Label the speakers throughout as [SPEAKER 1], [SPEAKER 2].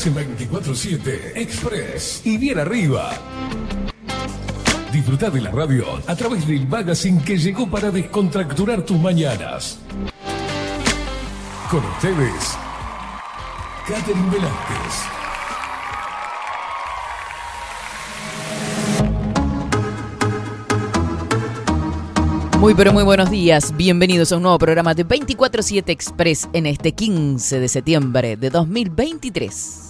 [SPEAKER 1] Estás en 24-7 Express y bien arriba. Disfruta de la radio a través del magazine que llegó para descontracturar tus mañanas. Con ustedes, Catherine Velázquez.
[SPEAKER 2] Muy pero muy buenos días, bienvenidos a un nuevo programa de 24-7 Express en este 15 de septiembre de 2023.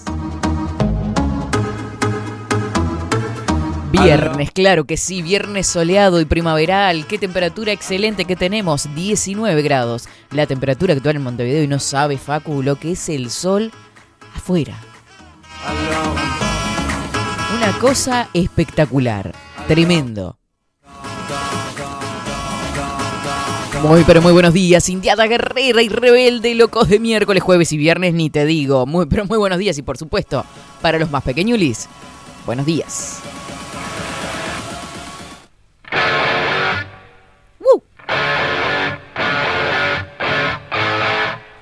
[SPEAKER 2] Viernes, claro que sí, viernes soleado y primaveral. Qué temperatura excelente que tenemos, 19 grados. La temperatura actual en Montevideo y no sabe Facu lo que es el sol afuera. Una cosa espectacular, tremendo. Muy pero muy buenos días, Indiada Guerrera y Rebelde, locos de miércoles, jueves y viernes, ni te digo. Muy pero muy buenos días y por supuesto, para los más pequeñulis, buenos días.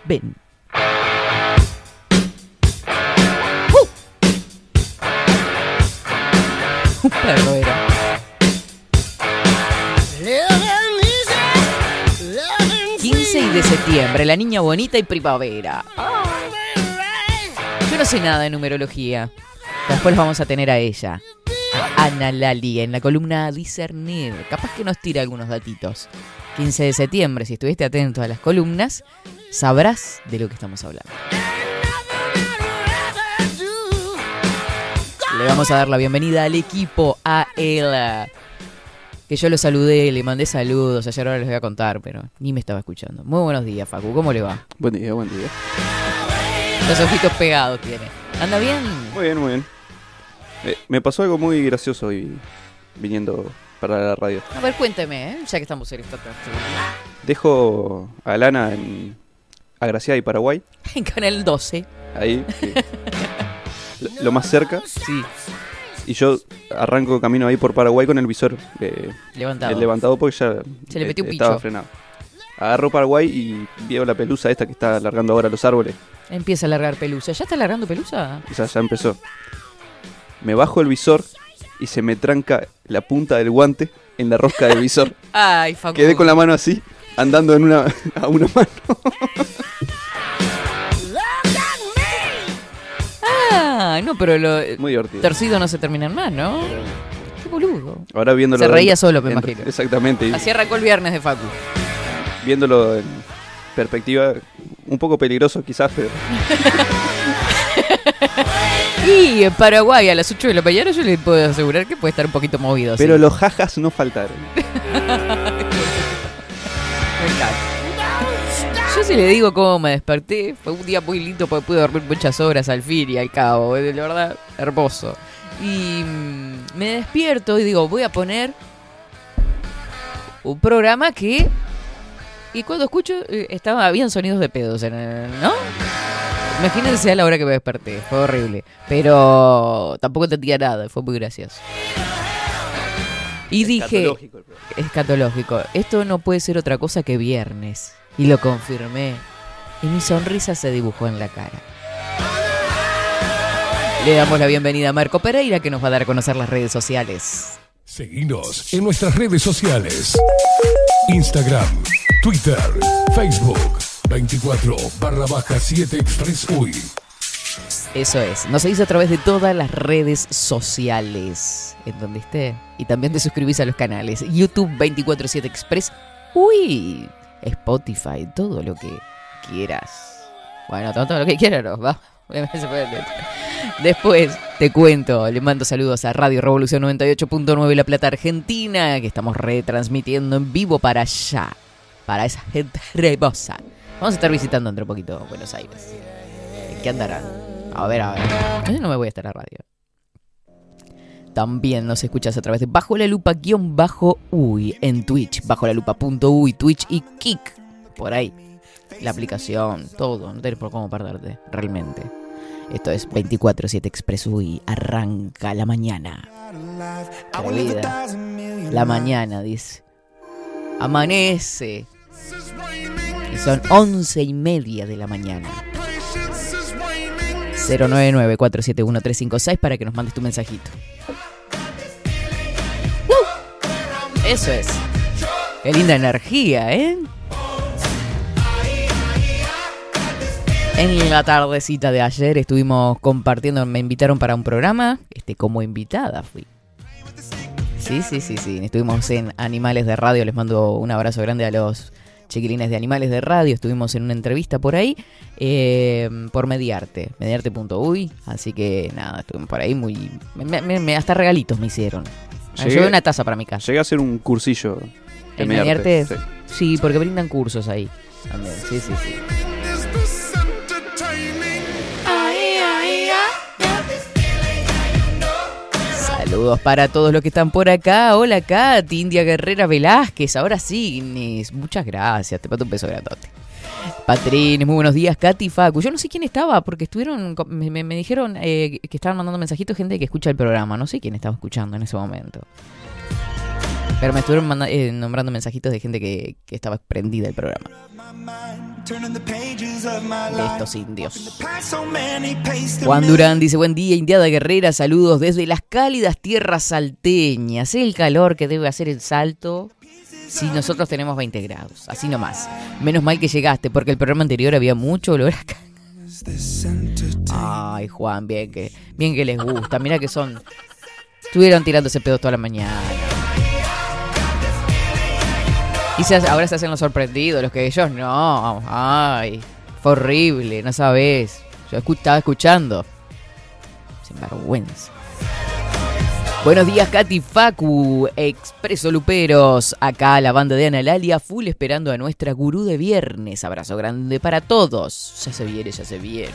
[SPEAKER 2] Ven. ¡Woo! Un perro era. 15 de septiembre, la niña bonita y primavera. Yo no sé nada de numerología. Después vamos a tener a ella, a Ana Lali, en la columna Discernir. Capaz que nos tira algunos datitos. 15 de septiembre, si estuviste atento a las columnas, sabrás de lo que estamos hablando. Le vamos a dar la bienvenida al equipo, a él. Que yo lo saludé, le mandé saludos, ayer ahora les voy a contar, pero ni me estaba escuchando. Muy buenos días, Facu, ¿cómo le va?
[SPEAKER 3] Buen día, buen día.
[SPEAKER 2] Los ojitos pegados tiene. ¿Anda bien?
[SPEAKER 3] Muy bien, muy bien. Eh, me pasó algo muy gracioso hoy viniendo para la radio.
[SPEAKER 2] A ver, cuénteme, ¿eh? ya que estamos en esta
[SPEAKER 3] Dejo a Lana en Agraciada y Paraguay,
[SPEAKER 2] En Canal 12.
[SPEAKER 3] ahí, que- lo, lo más cerca,
[SPEAKER 2] Sí,
[SPEAKER 3] y yo arranco camino ahí por Paraguay con el visor eh,
[SPEAKER 2] levantado.
[SPEAKER 3] el levantado porque ya
[SPEAKER 2] Se le
[SPEAKER 3] eh,
[SPEAKER 2] metió un
[SPEAKER 3] estaba
[SPEAKER 2] picho.
[SPEAKER 3] frenado. Agarro Paraguay y veo la pelusa esta que está alargando ahora los árboles.
[SPEAKER 2] Empieza a largar pelusa. ¿Ya está largando pelusa?
[SPEAKER 3] Y ya, ya empezó. Me bajo el visor y se me tranca la punta del guante en la rosca del visor.
[SPEAKER 2] Ay, Facu.
[SPEAKER 3] Quedé con la mano así, andando en una, a una mano.
[SPEAKER 2] Ah, no, pero lo
[SPEAKER 3] Muy divertido.
[SPEAKER 2] torcido no se terminan más, ¿no? Qué boludo.
[SPEAKER 3] Ahora viéndolo.
[SPEAKER 2] Se reía
[SPEAKER 3] en-
[SPEAKER 2] solo, me
[SPEAKER 3] en-
[SPEAKER 2] imagino.
[SPEAKER 3] Exactamente.
[SPEAKER 2] Así arrancó el viernes de Facu.
[SPEAKER 3] viéndolo en perspectiva, un poco peligroso quizás, pero
[SPEAKER 2] Y en Paraguay a las 8 de la mañana yo le puedo asegurar que puede estar un poquito movido. sí.
[SPEAKER 3] pero los jajas no faltaron.
[SPEAKER 2] si le digo cómo me desperté, fue un día muy lindo porque pude dormir muchas horas al fin y al cabo, la verdad, hermoso. Y mm, me despierto y digo, voy a poner un programa que... Y cuando escucho, eh, estaba, habían sonidos de pedos, en el- ¿no? Imagínense a la hora que me desperté, fue horrible. Pero tampoco entendía nada, fue muy gracioso. Y dije,
[SPEAKER 3] Escatológico programa.
[SPEAKER 2] escatológico. Esto no puede ser otra cosa que viernes. Y lo confirmé. Y mi sonrisa se dibujó en la cara. Le damos la bienvenida a Marco Pereira que nos va a dar a conocer las redes sociales.
[SPEAKER 1] Seguinos en nuestras redes sociales. Instagram, Twitter, Facebook, 24 barra baja 7 Express UI.
[SPEAKER 2] Eso es. Nos seguís a través de todas las redes sociales. En donde esté. Y también te suscribís a los canales. YouTube 247 Express. Uy. Spotify. Todo lo que quieras. Bueno, todo, lo que quieras, no, va. Después te cuento, le mando saludos a Radio Revolución 98.9 La Plata Argentina, que estamos retransmitiendo en vivo para allá, para esa gente hermosa. Vamos a estar visitando dentro de poquito Buenos Aires. ¿En qué andarán? A ver, a ver. Yo no me voy a estar a radio. También nos escuchas a través de Bajo la Lupa guion bajo uy en Twitch, bajo la lupa punto uy, Twitch y Kik. Por ahí. La aplicación, todo. No tenés por cómo perderte, realmente. Esto es 24-7 Express. Arranca la mañana. La mañana, dice. Amanece. Y son once y media de la mañana. 099-471-356 para que nos mandes tu mensajito. Eso es. Qué linda energía, ¿eh? En la tardecita de ayer estuvimos compartiendo, me invitaron para un programa, este, como invitada fui. Sí, sí, sí, sí. Estuvimos en Animales de Radio, les mando un abrazo grande a los chiquilines de Animales de Radio, estuvimos en una entrevista por ahí, eh, por Mediarte, mediarte.uy, así que nada, estuvimos por ahí muy... Me, hasta regalitos me hicieron. Llegué una taza para mi casa.
[SPEAKER 3] Llegué a hacer un cursillo.
[SPEAKER 2] ¿En Mediarte? Sí. sí, porque brindan cursos ahí. También, sí, sí, sí. Saludos para todos los que están por acá. Hola, Katy, India Guerrera Velázquez. Ahora sí, Inés. Muchas gracias. Te pato un beso grandote. Patrines, muy buenos días, Katy Facu. Yo no sé quién estaba, porque estuvieron, me, dijeron eh, que estaban mandando mensajitos gente que escucha el programa. No sé quién estaba escuchando en ese momento. Pero me estuvieron eh, nombrando mensajitos de gente que, estaba prendida el programa de estos indios. Juan Durán dice, buen día, Indiada Guerrera, saludos desde las cálidas tierras salteñas. El calor que debe hacer el salto si nosotros tenemos 20 grados, así nomás. Menos mal que llegaste, porque el programa anterior había mucho olor acá. Ay, Juan, bien que, bien que les gusta. Mira que son... Estuvieron tirándose pedo toda la mañana. Y ahora se hacen los sorprendidos, los que ellos no. Ay, fue horrible, no sabes. Yo estaba escuchando. Sin vergüenza. Buenos días, Katy Facu, Expreso Luperos. Acá la banda de Ana Lalia, full esperando a nuestra gurú de viernes. Abrazo grande para todos. Ya se viene, ya se viene.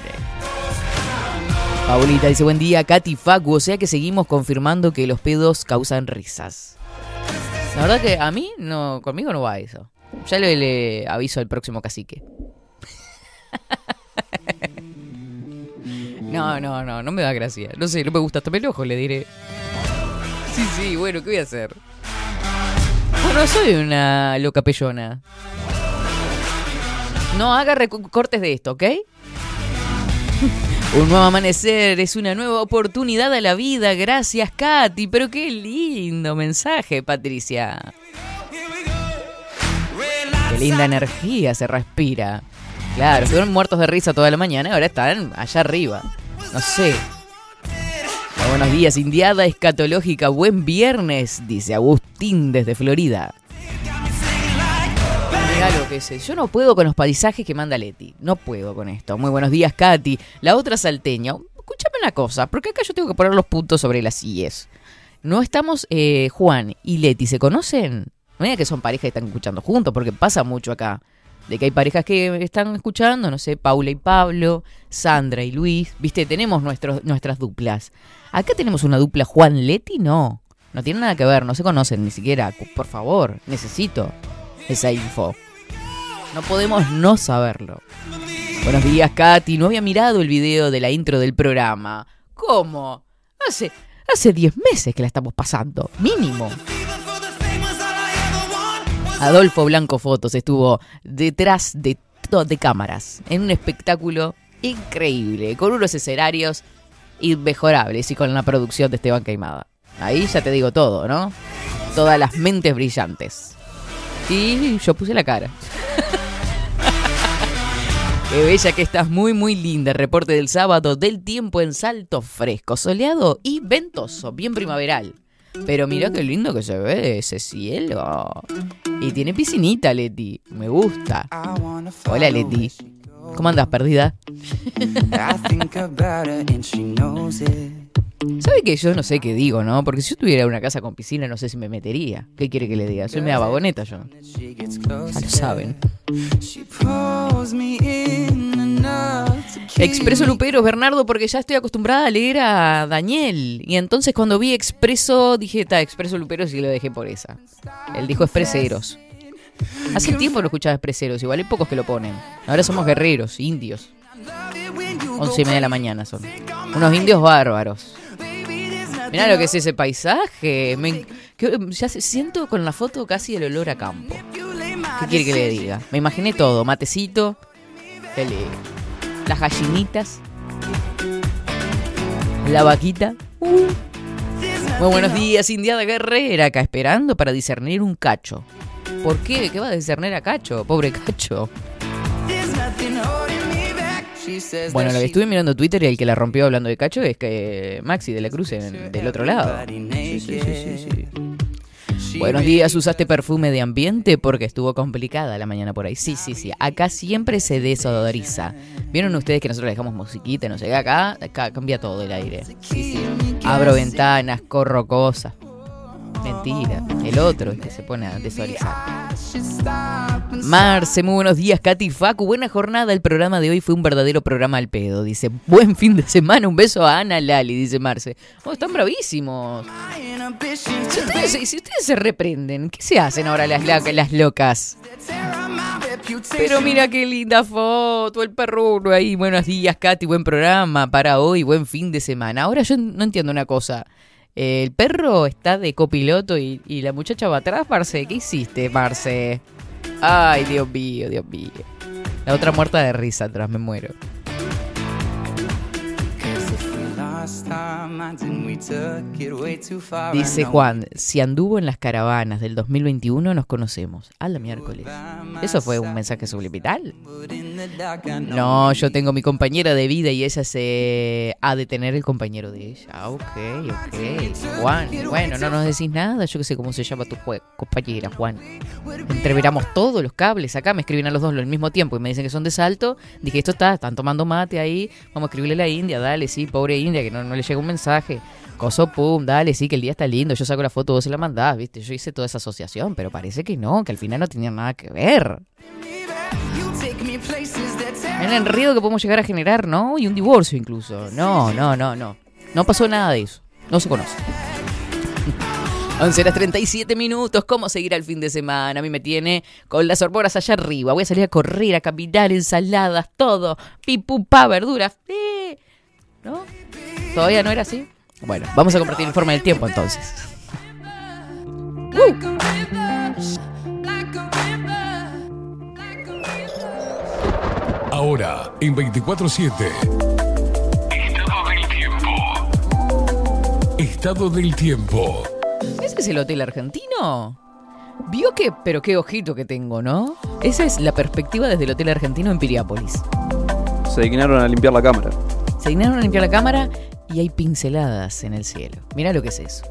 [SPEAKER 2] Paulita dice: Buen día, Katy Facu. O sea que seguimos confirmando que los pedos causan risas. La verdad que a mí, no, conmigo no va eso. Ya le, aviso al próximo cacique. No, no, no, no me da gracia. No sé, no me gusta. Tome el ojo, le diré. Sí, sí, bueno, ¿qué voy a hacer? Bueno, soy una loca pellona. No haga recortes de esto, ¿ok? Un nuevo amanecer es una nueva oportunidad a la vida. Gracias, Katy. Pero qué lindo mensaje, Patricia. Qué linda energía se respira. Claro, estuvieron muertos de risa toda la mañana y ahora están allá arriba. No sé. Buenos días, Indiada Escatológica. Buen viernes, dice Agustín desde Florida que sé. Yo no puedo con los paisajes que manda Leti. No puedo con esto. Muy buenos días, Katy. La otra salteña. Escúchame una cosa, porque acá yo tengo que poner los puntos sobre las IES. No estamos, eh, Juan y Leti, ¿se conocen? No es que son parejas que están escuchando juntos, porque pasa mucho acá. De que hay parejas que están escuchando, no sé, Paula y Pablo, Sandra y Luis. Viste, tenemos nuestros, nuestras duplas. Acá tenemos una dupla Juan-Leti, no. No tiene nada que ver, no se conocen ni siquiera. Por favor, necesito esa info. No podemos no saberlo. Buenos días, Katy. No había mirado el video de la intro del programa. ¿Cómo? Hace hace 10 meses que la estamos pasando, mínimo. Adolfo Blanco Fotos estuvo detrás de, de cámaras en un espectáculo increíble, con unos escenarios inmejorables y con la producción de Esteban Caimada. Ahí ya te digo todo, ¿no? Todas las mentes brillantes. Y yo puse la cara. Qué bella que estás, muy muy linda. Reporte del sábado del tiempo en Salto Fresco, soleado y ventoso, bien primaveral. Pero mira qué lindo que se ve ese cielo. Y tiene piscinita, Leti. Me gusta. Hola, Leti. ¿Cómo andas, perdida? ¿Sabe que yo no sé qué digo, no? Porque si yo tuviera una casa con piscina, no sé si me metería. ¿Qué quiere que le diga? Soy media vagoneta yo. Ya lo saben. Expreso Luperos, Bernardo, porque ya estoy acostumbrada a leer a Daniel. Y entonces cuando vi Expreso, dije, está, Expreso Luperos y lo dejé por esa. Él dijo Expreseros. Hace tiempo no escuchaba Expreseros, igual hay pocos que lo ponen. Ahora somos guerreros, indios. Once y media de la mañana son. Unos indios bárbaros. Mirá lo que es ese paisaje. Me, ya siento con la foto casi el olor a campo. ¿Qué quiere que le diga? Me imaginé todo. Matecito. Las gallinitas. La vaquita. Uh. Muy buenos días, Indiada Guerrera, acá esperando para discernir un cacho. ¿Por qué? ¿Qué va a discernir a cacho? Pobre cacho. Bueno, lo que estuve mirando Twitter y el que la rompió hablando de cacho es que Maxi de la Cruz en- del otro lado. Sí, sí, sí. Buenos días, ¿usaste perfume de ambiente? Porque estuvo complicada la mañana por ahí. Sí, sí, sí. Acá siempre se desodoriza. ¿Vieron ustedes que nosotros dejamos musiquita? No sé, acá, acá cambia todo el aire. Abro ventanas, corro cosas. Mentira. El otro es que se pone a desodorizar. Marce, muy buenos días, Katy Facu. Buena jornada. El programa de hoy fue un verdadero programa al pedo. Dice, buen fin de semana. Un beso a Ana Lali, dice Marce. Oh, están bravísimos. Si ustedes, si ustedes se reprenden, ¿qué se hacen ahora las, la- las locas? Pero mira qué linda foto, el perruno ahí. Buenos días, Katy, buen programa para hoy, buen fin de semana. Ahora yo no entiendo una cosa. El perro está de copiloto y, y la muchacha va atrás, Marce. ¿Qué hiciste, Marce? Ay, Dios mío, Dios mío. La otra muerta de risa atrás, me muero. Dice Juan, si anduvo en las caravanas del 2021 nos conocemos. A la miércoles. ¿Eso fue un mensaje subliminal? No, yo tengo mi compañera de vida y ella se ha de tener el compañero de ella. Ah, ok, ok. Juan, bueno, no nos decís nada. Yo que sé cómo se llama tu compañera, Juan. Entreveramos todos los cables. Acá me escriben a los dos al mismo tiempo y me dicen que son de salto. Dije, esto está, están tomando mate ahí. Vamos a escribirle a la India, dale, sí, pobre India, que no, no le llega un mensaje. Coso, pum, dale, sí, que el día está lindo. Yo saco la foto, vos se la mandás, ¿viste? Yo hice toda esa asociación, pero parece que no, que al final no tenía nada que ver. El enredo que podemos llegar a generar, ¿no? Y un divorcio incluso. No, no, no, no. No pasó nada de eso. No se conoce. 11 horas 37 minutos. ¿Cómo seguir al fin de semana? A mí me tiene con las hormonas allá arriba. Voy a salir a correr, a caminar, ensaladas, todo. Pipupá, verduras. ¿No? ¿Todavía no era así? Bueno, vamos a compartir el informe del tiempo entonces.
[SPEAKER 1] Ahora, en 24-7. Estado del tiempo. Estado del tiempo.
[SPEAKER 2] ¿Ese es el hotel argentino? ¿Vio que, pero qué ojito que tengo, ¿no? Esa es la perspectiva desde el hotel argentino en Piriápolis.
[SPEAKER 3] Se dignaron a limpiar la cámara.
[SPEAKER 2] Se dignaron a limpiar la cámara y hay pinceladas en el cielo. Mira lo que es eso.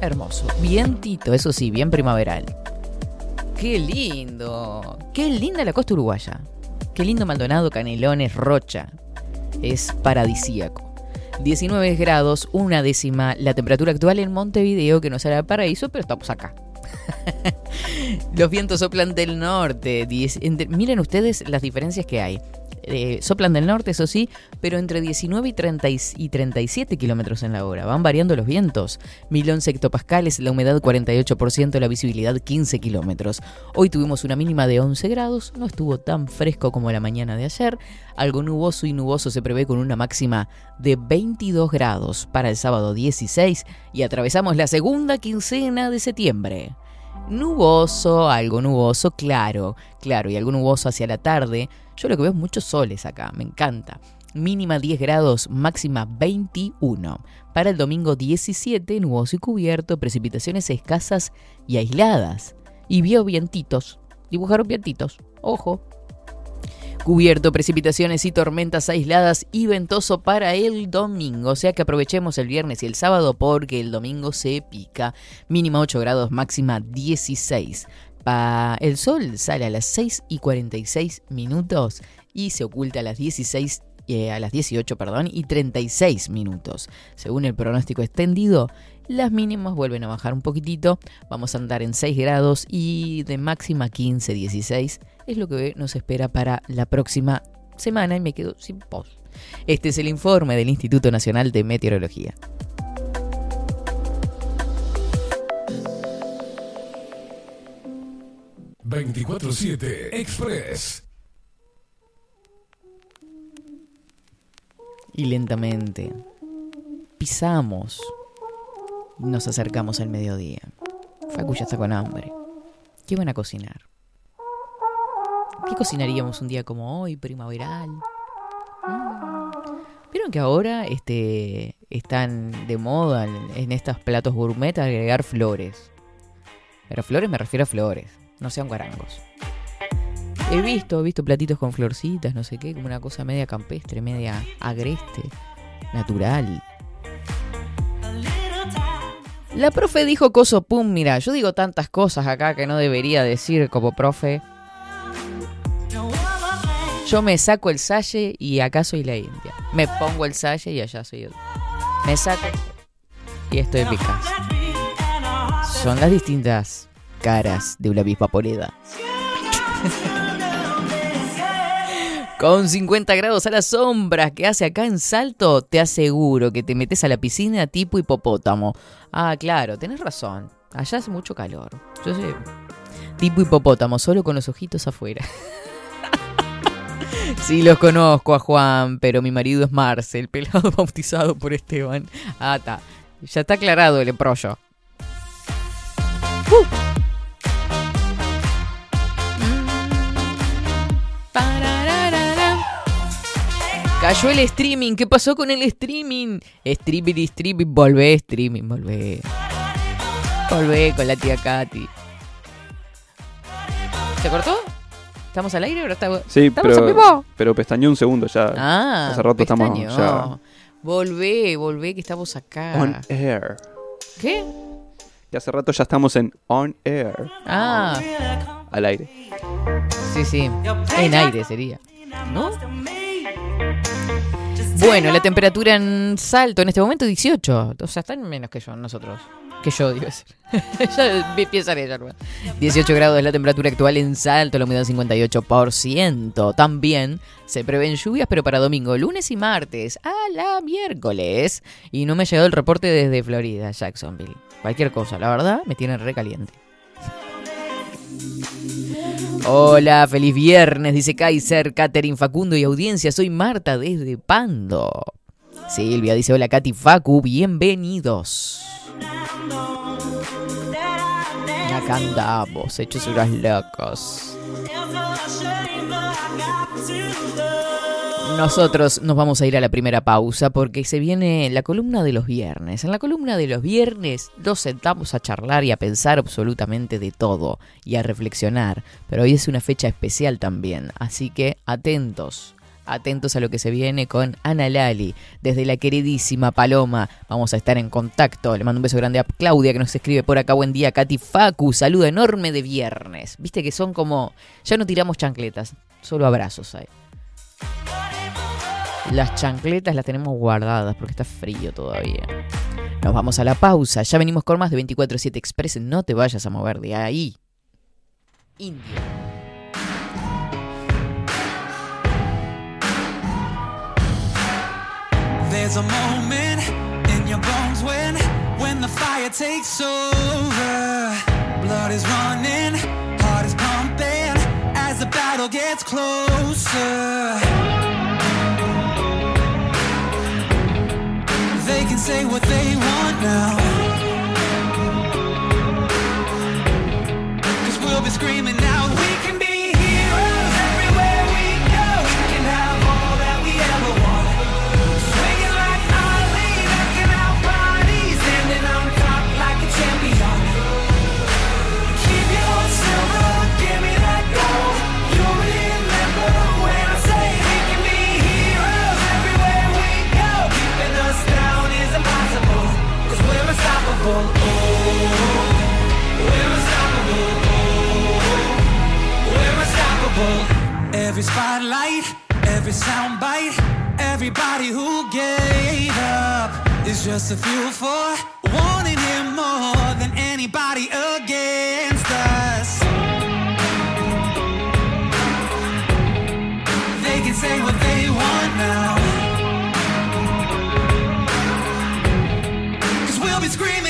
[SPEAKER 2] Hermoso. Vientito, eso sí, bien primaveral. Qué lindo. Qué linda la costa uruguaya. Qué lindo Maldonado, Canelones, Rocha. Es paradisíaco. 19 grados, una décima la temperatura actual en Montevideo, que no será paraíso, pero estamos acá. Los vientos soplan del norte. miren ustedes las diferencias que hay. Eh, soplan del norte, eso sí, pero entre 19 y, 30 y y 37 kilómetros en la hora. Van variando los vientos. 1011 hectopascales, la humedad 48%, la visibilidad 15 kilómetros. Hoy tuvimos una mínima de 11 grados, no estuvo tan fresco como la mañana de ayer. Algo nuboso y nuboso se prevé con una máxima de 22 grados para el sábado 16 y atravesamos la segunda quincena de septiembre. Nuboso, algo nuboso, claro, claro, y algo nuboso hacia la tarde. Yo lo que veo es muchos soles acá, me encanta. Mínima 10 grados, máxima 21. Para el domingo 17, nuboso y cubierto, precipitaciones escasas y aisladas. Y vio vientitos, dibujaron vientitos, ojo. Cubierto, precipitaciones y tormentas aisladas y ventoso para el domingo. O sea que aprovechemos el viernes y el sábado porque el domingo se pica. Mínima 8 grados, máxima 16. El sol sale a las 6 y 46 minutos y se oculta a las 16 eh, a las 18, perdón, y 36 minutos. Según el pronóstico extendido, las mínimas vuelven a bajar un poquitito. Vamos a andar en 6 grados y de máxima 15, 16 es lo que nos espera para la próxima semana y me quedo sin post. Este es el informe del Instituto Nacional de Meteorología.
[SPEAKER 1] ...24-7 Express.
[SPEAKER 2] Y lentamente pisamos y nos acercamos al mediodía. Facu ya está con hambre. ¿Qué van a cocinar? ¿Qué cocinaríamos un día como hoy, primaveral? Mm. ¿Vieron que ahora este, están de moda en, en estos platos gourmet agregar flores? Pero flores me refiero a flores, no sean guarangos. He visto, he visto platitos con florcitas, no sé qué, como una cosa media campestre, media agreste, natural. La profe dijo coso pum, mira, yo digo tantas cosas acá que no debería decir como profe. Yo me saco el salle y acá soy la India. Me pongo el salle y allá soy yo. Me saco y estoy en. Son las distintas caras de una misma moneda. Con 50 grados a la sombra que hace acá en Salto, te aseguro que te metes a la piscina tipo hipopótamo. Ah, claro, tenés razón. Allá hace mucho calor. Yo sé. Tipo hipopótamo, solo con los ojitos afuera. Sí, los conozco a Juan, pero mi marido es Marce, el pelado bautizado por Esteban. Ah, está. Ya está aclarado el embrollo. Uh. Cayó el streaming. ¿Qué pasó con el streaming? Streaming, streaming. Volvé, streaming, volvé. Volvé con la tía Katy. ¿Se cortó? ¿Estamos al aire o está-
[SPEAKER 3] Sí,
[SPEAKER 2] estamos en
[SPEAKER 3] pero,
[SPEAKER 2] vivo?
[SPEAKER 3] pero pestañó un segundo ya.
[SPEAKER 2] Ah,
[SPEAKER 3] Hace rato estamos
[SPEAKER 2] pestañó.
[SPEAKER 3] ya
[SPEAKER 2] Volvé, volvé, que estamos acá.
[SPEAKER 3] on air.
[SPEAKER 2] ¿Qué?
[SPEAKER 3] Y hace rato ya estamos en on air,
[SPEAKER 2] Ah,
[SPEAKER 3] al aire.
[SPEAKER 2] sí, sí. En aire sería. ¿No? Bueno, la temperatura en Salto en este momento 18. O sea, están menos que yo, nosotros. Que yo, digo decir. ya empiezan ella, hermano. 18 grados es la temperatura actual en Salto, la humedad 58%. También se prevén lluvias, pero para domingo, lunes y martes, a la miércoles. Y no me ha llegado el reporte desde Florida, Jacksonville. Cualquier cosa, la verdad, me tiene recaliente. Hola, feliz viernes, dice Kaiser, Catherine Facundo y audiencia. Soy Marta desde Pando. Silvia dice: Hola, Katy Facu, bienvenidos. Acá andamos, hechos unos locos. Nosotros nos vamos a ir a la primera pausa porque se viene la columna de los viernes. En la columna de los viernes nos sentamos a charlar y a pensar absolutamente de todo y a reflexionar. Pero hoy es una fecha especial también, así que atentos. Atentos a lo que se viene con Ana Lali, desde la queridísima Paloma. Vamos a estar en contacto. Le mando un beso grande a Claudia que nos escribe por acá. Buen día, Katy Facu. Saludo enorme de viernes. Viste que son como. Ya no tiramos chancletas, solo abrazos hay. Las chancletas las tenemos guardadas porque está frío todavía. Nos vamos a la pausa. Ya venimos con más de 24-7 Express. No te vayas a mover de ahí. Indio.
[SPEAKER 4] There's a moment in your bones when when the fire takes over. Blood is running, heart is pumping as the battle gets closer. Can say what they want now. Cause we'll be screaming out, unstoppable. We're unstoppable. We're unstoppable. Every spotlight, every soundbite, everybody who gave up is just a fuel for wanting him more than anybody against us. They can say what they want now. Cause we'll be screaming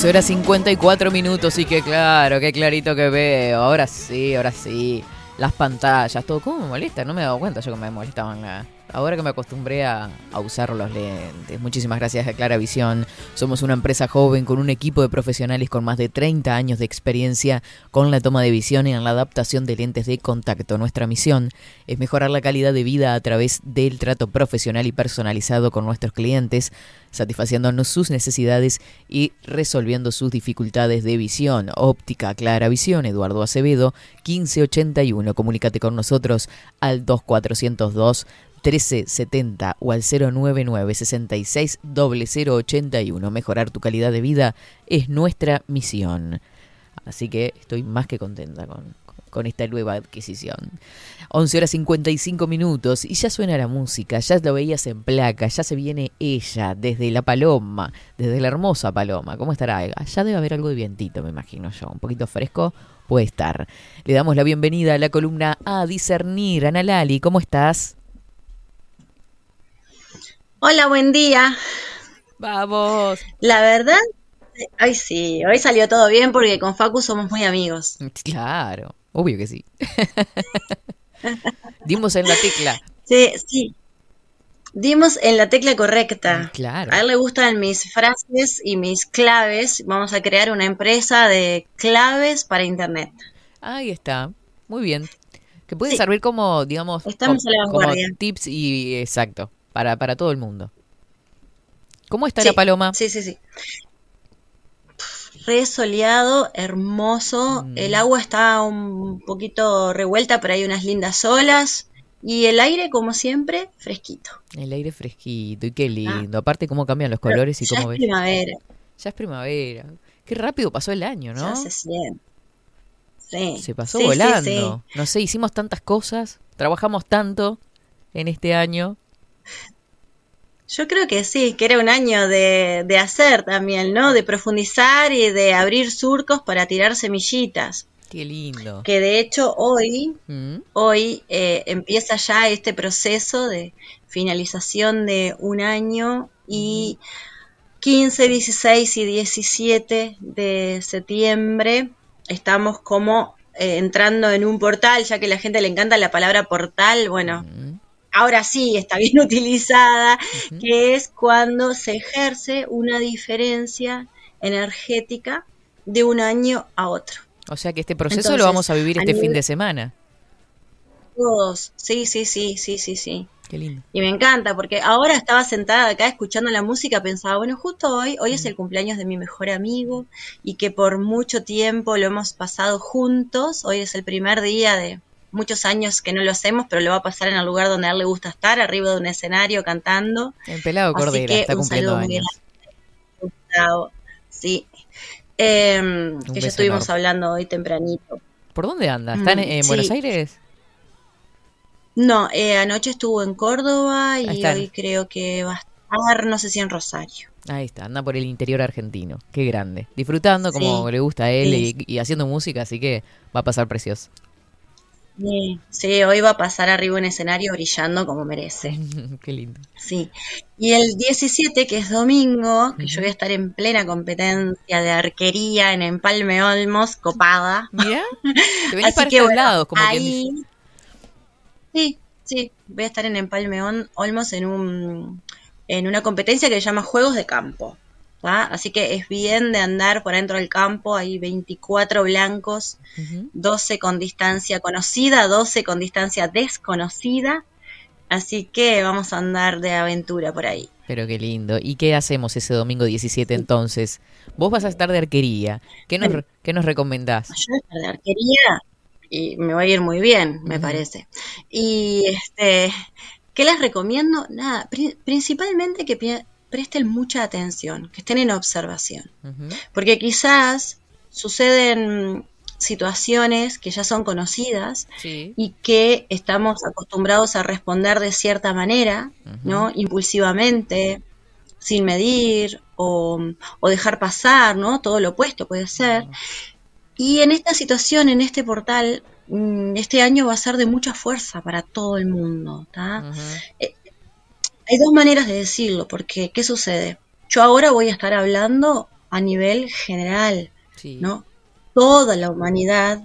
[SPEAKER 2] 11 horas 54 minutos y que claro, qué clarito que veo. Ahora sí, ahora sí. Las pantallas, todo. ¿Cómo me molesta? No me he dado cuenta yo que me molestaban. Ahora que me acostumbré a, usar los lentes. Muchísimas gracias a Clara Visión. Somos una empresa joven con un equipo de profesionales con más de 30 años de experiencia con la toma de visión y en la adaptación de lentes de contacto. Nuestra misión es mejorar la calidad de vida a través del trato profesional y personalizado con nuestros clientes, satisfaciendo sus necesidades y resolviendo sus dificultades de visión. Óptica Clara Visión, Eduardo Acevedo, 1581. Comunícate con nosotros al 2402 1370 o al 099 66 0081. Mejorar tu calidad de vida es nuestra misión. Así que estoy más que contenta con, con esta nueva adquisición. 11 horas 55 minutos y ya suena la música, ya lo veías en placa, ya se viene ella desde la Paloma, desde la hermosa Paloma. ¿Cómo estará? Allá debe haber algo de vientito, me imagino yo. Un poquito fresco puede estar. Le damos la bienvenida a la columna A Discernir. Ana Lali, ¿cómo estás?
[SPEAKER 5] Hola, buen día.
[SPEAKER 2] Vamos.
[SPEAKER 5] La verdad, hoy sí, hoy salió todo bien porque con Facu somos muy amigos.
[SPEAKER 2] Claro. Obvio que sí. Dimos en la tecla.
[SPEAKER 5] Sí, sí. Dimos en la tecla correcta.
[SPEAKER 2] Claro.
[SPEAKER 5] A él le gustan mis frases y mis claves. Vamos a crear una empresa de claves para Internet.
[SPEAKER 2] Ahí está. Muy bien. Que puede
[SPEAKER 5] Sí.
[SPEAKER 2] servir como, digamos,
[SPEAKER 5] Estamos
[SPEAKER 2] como,
[SPEAKER 5] a la
[SPEAKER 2] como tips y exacto, para, para todo el mundo. ¿Cómo está
[SPEAKER 5] Sí,
[SPEAKER 2] la paloma?
[SPEAKER 5] Sí, sí, sí. Re soleado, hermoso.
[SPEAKER 2] Mm.
[SPEAKER 5] El agua está un poquito revuelta, pero hay unas lindas olas. Y el aire, como siempre, fresquito.
[SPEAKER 2] El aire fresquito y qué lindo. Aparte cómo cambian los
[SPEAKER 5] Pero
[SPEAKER 2] colores y
[SPEAKER 5] ya
[SPEAKER 2] cómo
[SPEAKER 5] es
[SPEAKER 2] ves.
[SPEAKER 5] primavera.
[SPEAKER 2] Ya es primavera. Qué rápido pasó el año, ¿no?
[SPEAKER 5] Ya se siente. Sí.
[SPEAKER 2] Se pasó
[SPEAKER 5] sí,
[SPEAKER 2] volando.
[SPEAKER 5] sí.
[SPEAKER 2] No sé, hicimos tantas cosas, trabajamos tanto en este año.
[SPEAKER 5] Yo creo que sí, que era un año de, de hacer también, ¿no? De profundizar y de abrir surcos para tirar semillitas.
[SPEAKER 2] Qué lindo.
[SPEAKER 5] Que de hecho hoy,
[SPEAKER 2] Mm,
[SPEAKER 5] hoy eh, empieza ya este proceso de finalización de un año y 15, 16 y 17 de septiembre estamos como eh, entrando en un portal, ya que a la gente le encanta la palabra portal, bueno,
[SPEAKER 2] mm.
[SPEAKER 5] Ahora sí está bien utilizada, que es cuando se ejerce una diferencia energética de un año a otro.
[SPEAKER 2] O sea que este proceso
[SPEAKER 5] Entonces,
[SPEAKER 2] lo vamos a vivir
[SPEAKER 5] a
[SPEAKER 2] este fin de semana.
[SPEAKER 5] Todos, sí, sí, sí, sí, sí, sí.
[SPEAKER 2] Qué lindo.
[SPEAKER 5] Y me encanta, porque ahora estaba sentada acá escuchando la música, pensaba, bueno, justo hoy, hoy
[SPEAKER 2] Mm.
[SPEAKER 5] es el cumpleaños de mi mejor amigo y que por mucho tiempo lo hemos pasado juntos, hoy es el primer día de muchos años que no lo hacemos, pero lo va a pasar en el lugar donde a él le gusta estar, arriba de un escenario cantando.
[SPEAKER 2] El pelado
[SPEAKER 5] Así
[SPEAKER 2] Cordera
[SPEAKER 5] que
[SPEAKER 2] está
[SPEAKER 5] un
[SPEAKER 2] cumpliendo
[SPEAKER 5] saludo muy
[SPEAKER 2] años.
[SPEAKER 5] Gustavo. Sí. Em, que ya estuvimos
[SPEAKER 2] enorme.
[SPEAKER 5] hablando hoy tempranito.
[SPEAKER 2] ¿Por dónde anda? ¿Está en,
[SPEAKER 5] Mm,
[SPEAKER 2] en
[SPEAKER 5] sí.
[SPEAKER 2] Buenos Aires?
[SPEAKER 5] No, eh, anoche estuvo en Córdoba y hoy creo que va a estar, no sé si en Rosario.
[SPEAKER 2] Ahí está, anda por el interior argentino. Qué grande. Disfrutando como
[SPEAKER 5] Sí,
[SPEAKER 2] le gusta a él
[SPEAKER 5] sí.
[SPEAKER 2] y, y haciendo música, así que va a pasar precioso.
[SPEAKER 5] Sí, sí, hoy va a pasar arriba en escenario brillando como merece.
[SPEAKER 2] Qué lindo.
[SPEAKER 5] Sí. Y el 17, que es domingo, que yo voy a estar en plena competencia de arquería en Empalme Olmos, copada.
[SPEAKER 2] Mira, te venís
[SPEAKER 5] Así
[SPEAKER 2] para
[SPEAKER 5] que, bueno,
[SPEAKER 2] lados, como
[SPEAKER 5] ahí. Sí, sí, voy a estar en Empalme Olmos en un en una competencia que se llama Juegos de Campo. ¿Tá? Así que es bien de andar por dentro del campo, hay 24 blancos,
[SPEAKER 2] Ujú.
[SPEAKER 5] 12 con distancia conocida, 12 con distancia desconocida. Así que vamos a andar de aventura por ahí.
[SPEAKER 2] Pero qué lindo. ¿Y qué hacemos ese domingo 17 entonces? Vos vas a estar de arquería. ¿Qué nos,
[SPEAKER 5] Bueno.
[SPEAKER 2] qué nos recomendás?
[SPEAKER 5] Yo voy a estar de arquería y me va a ir muy bien, me parece. Y este, ¿qué les recomiendo? Nada, pri- principalmente que presten mucha atención, que estén en observación. Porque quizás suceden situaciones que ya son conocidas
[SPEAKER 2] Sí.
[SPEAKER 5] y que estamos acostumbrados a responder de cierta manera, ¿no? Impulsivamente, sin medir o, o dejar pasar, ¿no? Todo lo opuesto puede ser. Y en esta situación, en este portal, mm, este año va a ser de mucha fuerza para todo el mundo.
[SPEAKER 2] Ujú.
[SPEAKER 5] Hay dos maneras de decirlo, porque ¿qué sucede? Yo ahora voy a estar hablando a nivel general,
[SPEAKER 2] Sí.
[SPEAKER 5] ¿no? Toda la humanidad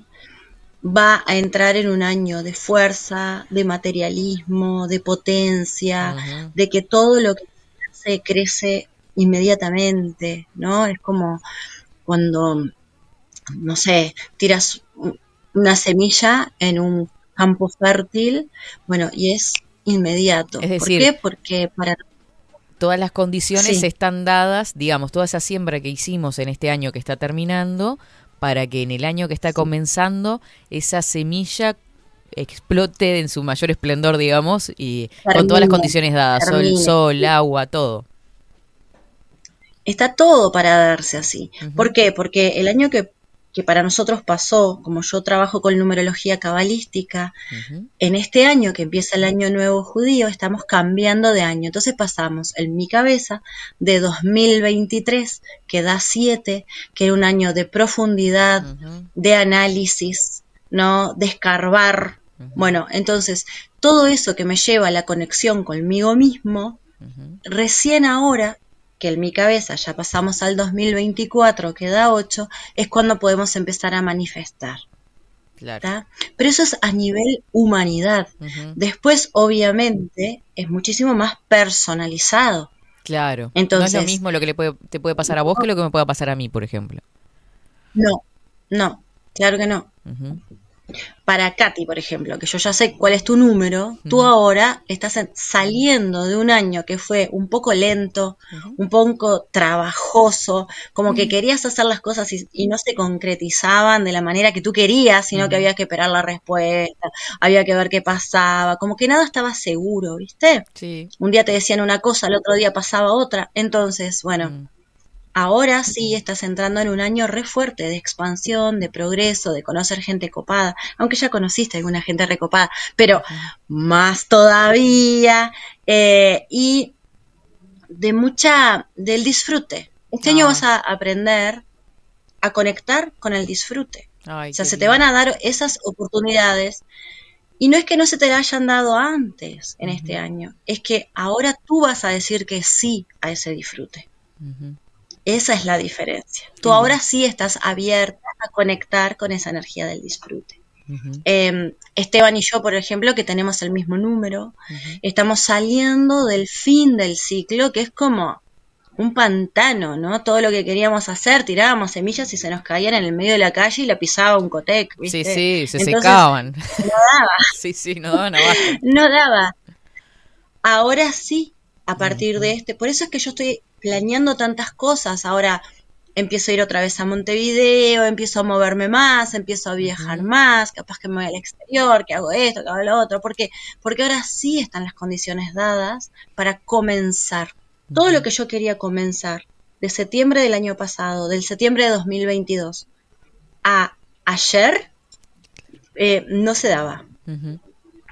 [SPEAKER 5] va a entrar en un año de fuerza, de materialismo, de potencia, de que todo lo que se crece inmediatamente, ¿no? Es como cuando, no sé, tiras un- una semilla en un campo fértil, bueno, y es inmediato.
[SPEAKER 2] Es
[SPEAKER 5] ¿Por
[SPEAKER 2] decir,
[SPEAKER 5] qué? Porque para
[SPEAKER 2] Todas las condiciones
[SPEAKER 5] Sí.
[SPEAKER 2] están dadas, digamos, toda esa siembra que hicimos en este año que está terminando, para que en el año que está comenzando esa semilla explote en su mayor esplendor, digamos, y con todas las condiciones dadas, sol,
[SPEAKER 5] termine.
[SPEAKER 2] sol, agua, todo.
[SPEAKER 5] está todo para darse así. ¿Por qué? Porque el año que, que para nosotros pasó, como yo trabajo con numerología cabalística, en este año que empieza el año nuevo judío, estamos cambiando de año. Entonces pasamos en mi cabeza de 2023, que da 7, que era un año de profundidad, de análisis, ¿no? De escarbar. Bueno, entonces todo eso que me lleva a la conexión conmigo mismo, recién ahora que en mi cabeza ya pasamos al 2024, que da 8, es cuando podemos empezar a manifestar.
[SPEAKER 2] Claro.
[SPEAKER 5] Pero eso es a nivel humanidad. Después, obviamente, es muchísimo más personalizado.
[SPEAKER 2] Claro. no es
[SPEAKER 5] Entonces-
[SPEAKER 2] lo mismo lo que le puede, te puede pasar a vos que lo que me pueda pasar a mí, por ejemplo.
[SPEAKER 5] No, no, claro que no. Para Katy, por ejemplo, que yo ya sé cuál es tu número, tú ahora estás en- saliendo de un año que fue un poco lento, un poco trabajoso, como que querías hacer las cosas y, y no se concretizaban de la manera que tú querías, sino que había que esperar la respuesta, había que ver qué pasaba, como que nada estaba seguro, ¿viste?
[SPEAKER 2] Sí.
[SPEAKER 5] Un día te decían una cosa, al otro día pasaba otra. Entonces, bueno,
[SPEAKER 2] Mm.
[SPEAKER 5] Ahora sí estás entrando en un año re fuerte de expansión, de progreso, de conocer gente copada, aunque ya conociste alguna gente recopada, pero más todavía, eh, y de mucha, del disfrute. Este año
[SPEAKER 2] Ah.
[SPEAKER 5] vas a aprender a conectar con el disfrute.
[SPEAKER 2] Ay,
[SPEAKER 5] O sea, se te van a dar esas oportunidades y no es que no se te la hayan dado antes en este año, es que ahora tú vas a decir que sí a ese disfrute. Esa es la diferencia. Tú ahora sí estás abierta a conectar con esa energía del disfrute. Eh, Esteban y yo, por ejemplo, que tenemos el mismo número, estamos saliendo del fin del ciclo, que es como un pantano, ¿no? Todo lo que queríamos hacer, tirábamos semillas y se nos caían en el medio de la calle y la pisaba un cotec,
[SPEAKER 2] Sí,
[SPEAKER 5] ¿viste?
[SPEAKER 2] sí, se
[SPEAKER 5] Entonces,
[SPEAKER 2] secaban.
[SPEAKER 5] No daba,
[SPEAKER 2] Sí, sí, no daban abajo.
[SPEAKER 5] no daba. Ahora sí, a partir de este, por eso es que yo estoy planeando tantas cosas. Ahora empiezo a ir otra vez a Montevideo, empiezo a moverme más, empiezo a viajar más, capaz que me voy al exterior, que hago esto, que hago lo otro, porque porque ahora sí están las condiciones dadas para comenzar. Todo lo que yo quería comenzar de septiembre del año pasado, del septiembre de 2022 a ayer eh, no se daba.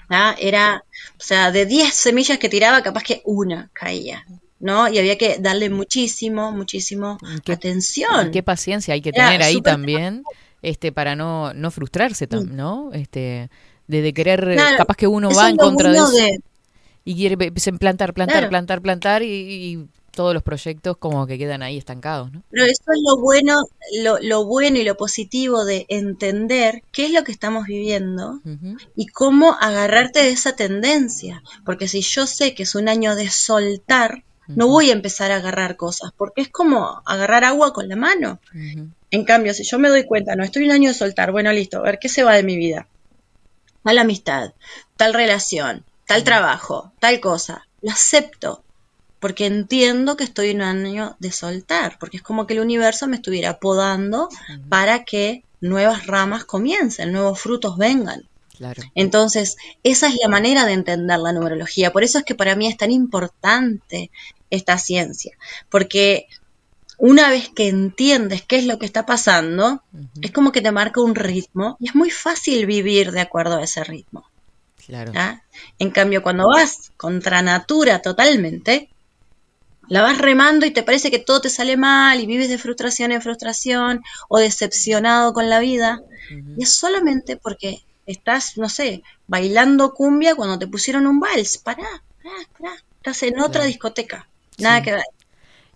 [SPEAKER 5] ¿ah? Era, o sea, de 10 semillas que tiraba, capaz que una caía, ¿no? Y había que darle muchísimo, muchísimo
[SPEAKER 2] ¿Y qué-
[SPEAKER 5] atención.
[SPEAKER 2] Qué paciencia hay que
[SPEAKER 5] Era
[SPEAKER 2] tener ahí también, este, para no, no frustrarse, tam-
[SPEAKER 5] Mm.
[SPEAKER 2] ¿no? Este, de, de querer, eh,
[SPEAKER 5] Claro,
[SPEAKER 2] capaz que uno va en contra de eso
[SPEAKER 5] de-
[SPEAKER 2] y quiere plantar, plantar,
[SPEAKER 5] Claro.
[SPEAKER 2] plantar, plantar y, y todos los proyectos como que quedan ahí estancados, ¿no?
[SPEAKER 5] Pero eso es lo bueno, lo, lo bueno y lo positivo de entender qué es lo que estamos viviendo y cómo agarrarte de esa tendencia. Porque si yo sé que es un año de soltar, no voy a empezar a agarrar cosas, porque es como agarrar agua con la mano. En cambio, si yo me doy cuenta, no estoy en un año de soltar, bueno, listo, a ver qué se va de mi vida. Tal amistad, tal relación, tal trabajo, tal cosa. Lo acepto, porque entiendo que estoy en un año de soltar, porque es como que el universo me estuviera podando para que nuevas ramas comiencen, nuevos frutos vengan.
[SPEAKER 2] Claro.
[SPEAKER 5] Entonces, esa es la manera de entender la numerología. Por eso es que para mí es tan importante esta ciencia, porque una vez que entiendes qué es lo que está pasando, es como que te marca un ritmo y es muy fácil vivir de acuerdo a ese ritmo.
[SPEAKER 2] Claro.
[SPEAKER 5] En cambio, cuando vas contra natura totalmente, la vas remando y te parece que todo te sale mal y vives de frustración en frustración o decepcionado con la vida. Y es solamente porque estás, no sé, bailando cumbia cuando te pusieron un vals. Pará, pará, pará. Estás en otra discoteca. Nada
[SPEAKER 2] Sí.
[SPEAKER 5] que ver.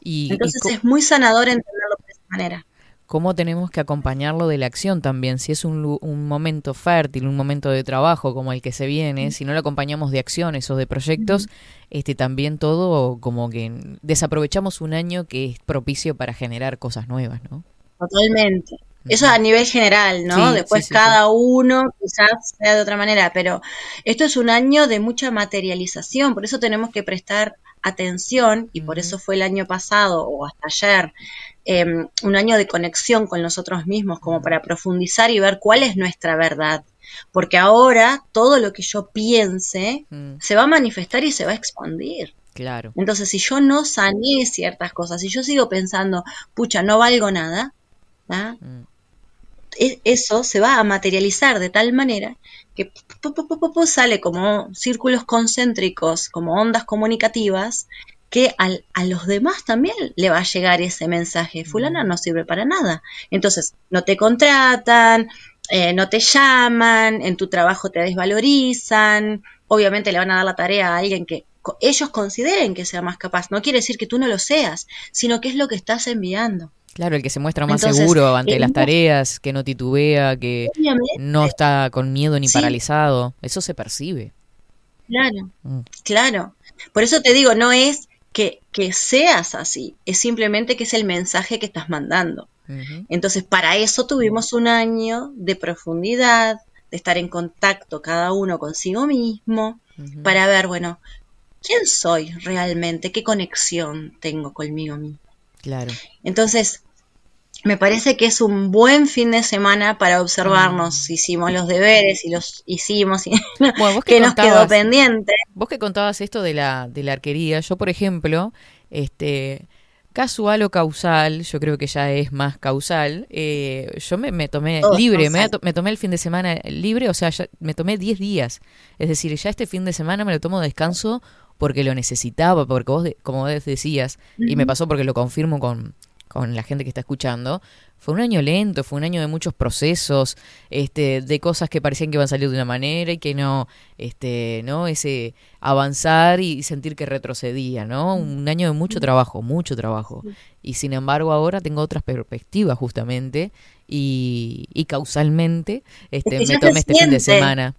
[SPEAKER 2] Y,
[SPEAKER 5] Entonces es muy sanador entenderlo de esa manera.
[SPEAKER 2] cómo tenemos que acompañarlo de la acción también. Si es un, un momento fértil, un momento de trabajo como el que se viene, si no lo acompañamos de acciones o de proyectos, este también todo como que desaprovechamos un año que es propicio para generar cosas nuevas, ¿no?
[SPEAKER 5] Totalmente. Eso a nivel general, ¿no?
[SPEAKER 2] Sí,
[SPEAKER 5] Después
[SPEAKER 2] sí, sí,
[SPEAKER 5] cada uno quizás sea de otra manera, pero esto es un año de mucha materialización, por eso tenemos que prestar atención y por eso fue el año pasado o hasta ayer eh, un año de conexión con nosotros mismos como para profundizar y ver cuál es nuestra verdad. Porque ahora todo lo que yo piense
[SPEAKER 2] Mm,
[SPEAKER 5] se va a manifestar y se va a expandir.
[SPEAKER 2] claro.
[SPEAKER 5] Entonces, si yo no sané ciertas cosas, si yo sigo pensando, pucha, no valgo nada, ¿ah?
[SPEAKER 2] Mm,
[SPEAKER 5] eso se va a materializar de tal manera que sale como círculos concéntricos, como ondas comunicativas, que al- a los demás también le va a llegar ese mensaje. Fulana no sirve para nada. Entonces, no te contratan, eh, no te llaman, en tu trabajo te desvalorizan, obviamente le van a dar la tarea a alguien que ellos consideren que sea más capaz. No quiere decir que tú no lo seas, sino que es lo que estás enviando.
[SPEAKER 2] Claro, el que se muestra más
[SPEAKER 5] Entonces,
[SPEAKER 2] seguro ante
[SPEAKER 5] el
[SPEAKER 2] las tareas, que no titubea, que
[SPEAKER 5] Obviamente.
[SPEAKER 2] no está con miedo ni
[SPEAKER 5] Sí.
[SPEAKER 2] paralizado. Eso se percibe.
[SPEAKER 5] Claro,
[SPEAKER 2] Mm.
[SPEAKER 5] claro. Por eso te digo, no es que, que seas así, es simplemente que es el mensaje que estás mandando. Entonces, para eso tuvimos un año de profundidad, de estar en contacto cada uno consigo mismo, para ver, bueno, ¿quién soy realmente? ¿Qué conexión tengo conmigo mismo?
[SPEAKER 2] Claro.
[SPEAKER 5] Entonces, me parece que es un buen fin de semana para observarnos
[SPEAKER 2] Mm.
[SPEAKER 5] hicimos los deberes, si los hicimos, y
[SPEAKER 2] Bueno, vos que
[SPEAKER 5] que nos quedó pendiente.
[SPEAKER 2] Vos que contabas esto de la, de la arquería, yo por ejemplo, este, casual o causal, yo creo que ya es más causal, eh, yo me, me tomé
[SPEAKER 5] Todo
[SPEAKER 2] libre, me, me tomé el fin de semana libre, o sea, ya me tomé 10 días, es decir, ya este fin de semana me lo tomo de descanso porque lo necesitaba, porque vos, de- como vos decías, y me pasó porque lo confirmo con, con la gente que está escuchando, fue un año lento, fue un año de muchos procesos, este, de cosas que parecían que iban a salir de una manera y que no, este, ¿no? Ese avanzar y sentir que retrocedía, ¿no? Un año de mucho trabajo, mucho trabajo. Y sin embargo ahora tengo otras perspectivas justamente y, y causalmente este,
[SPEAKER 5] que ya
[SPEAKER 2] me tomé este fin de semana.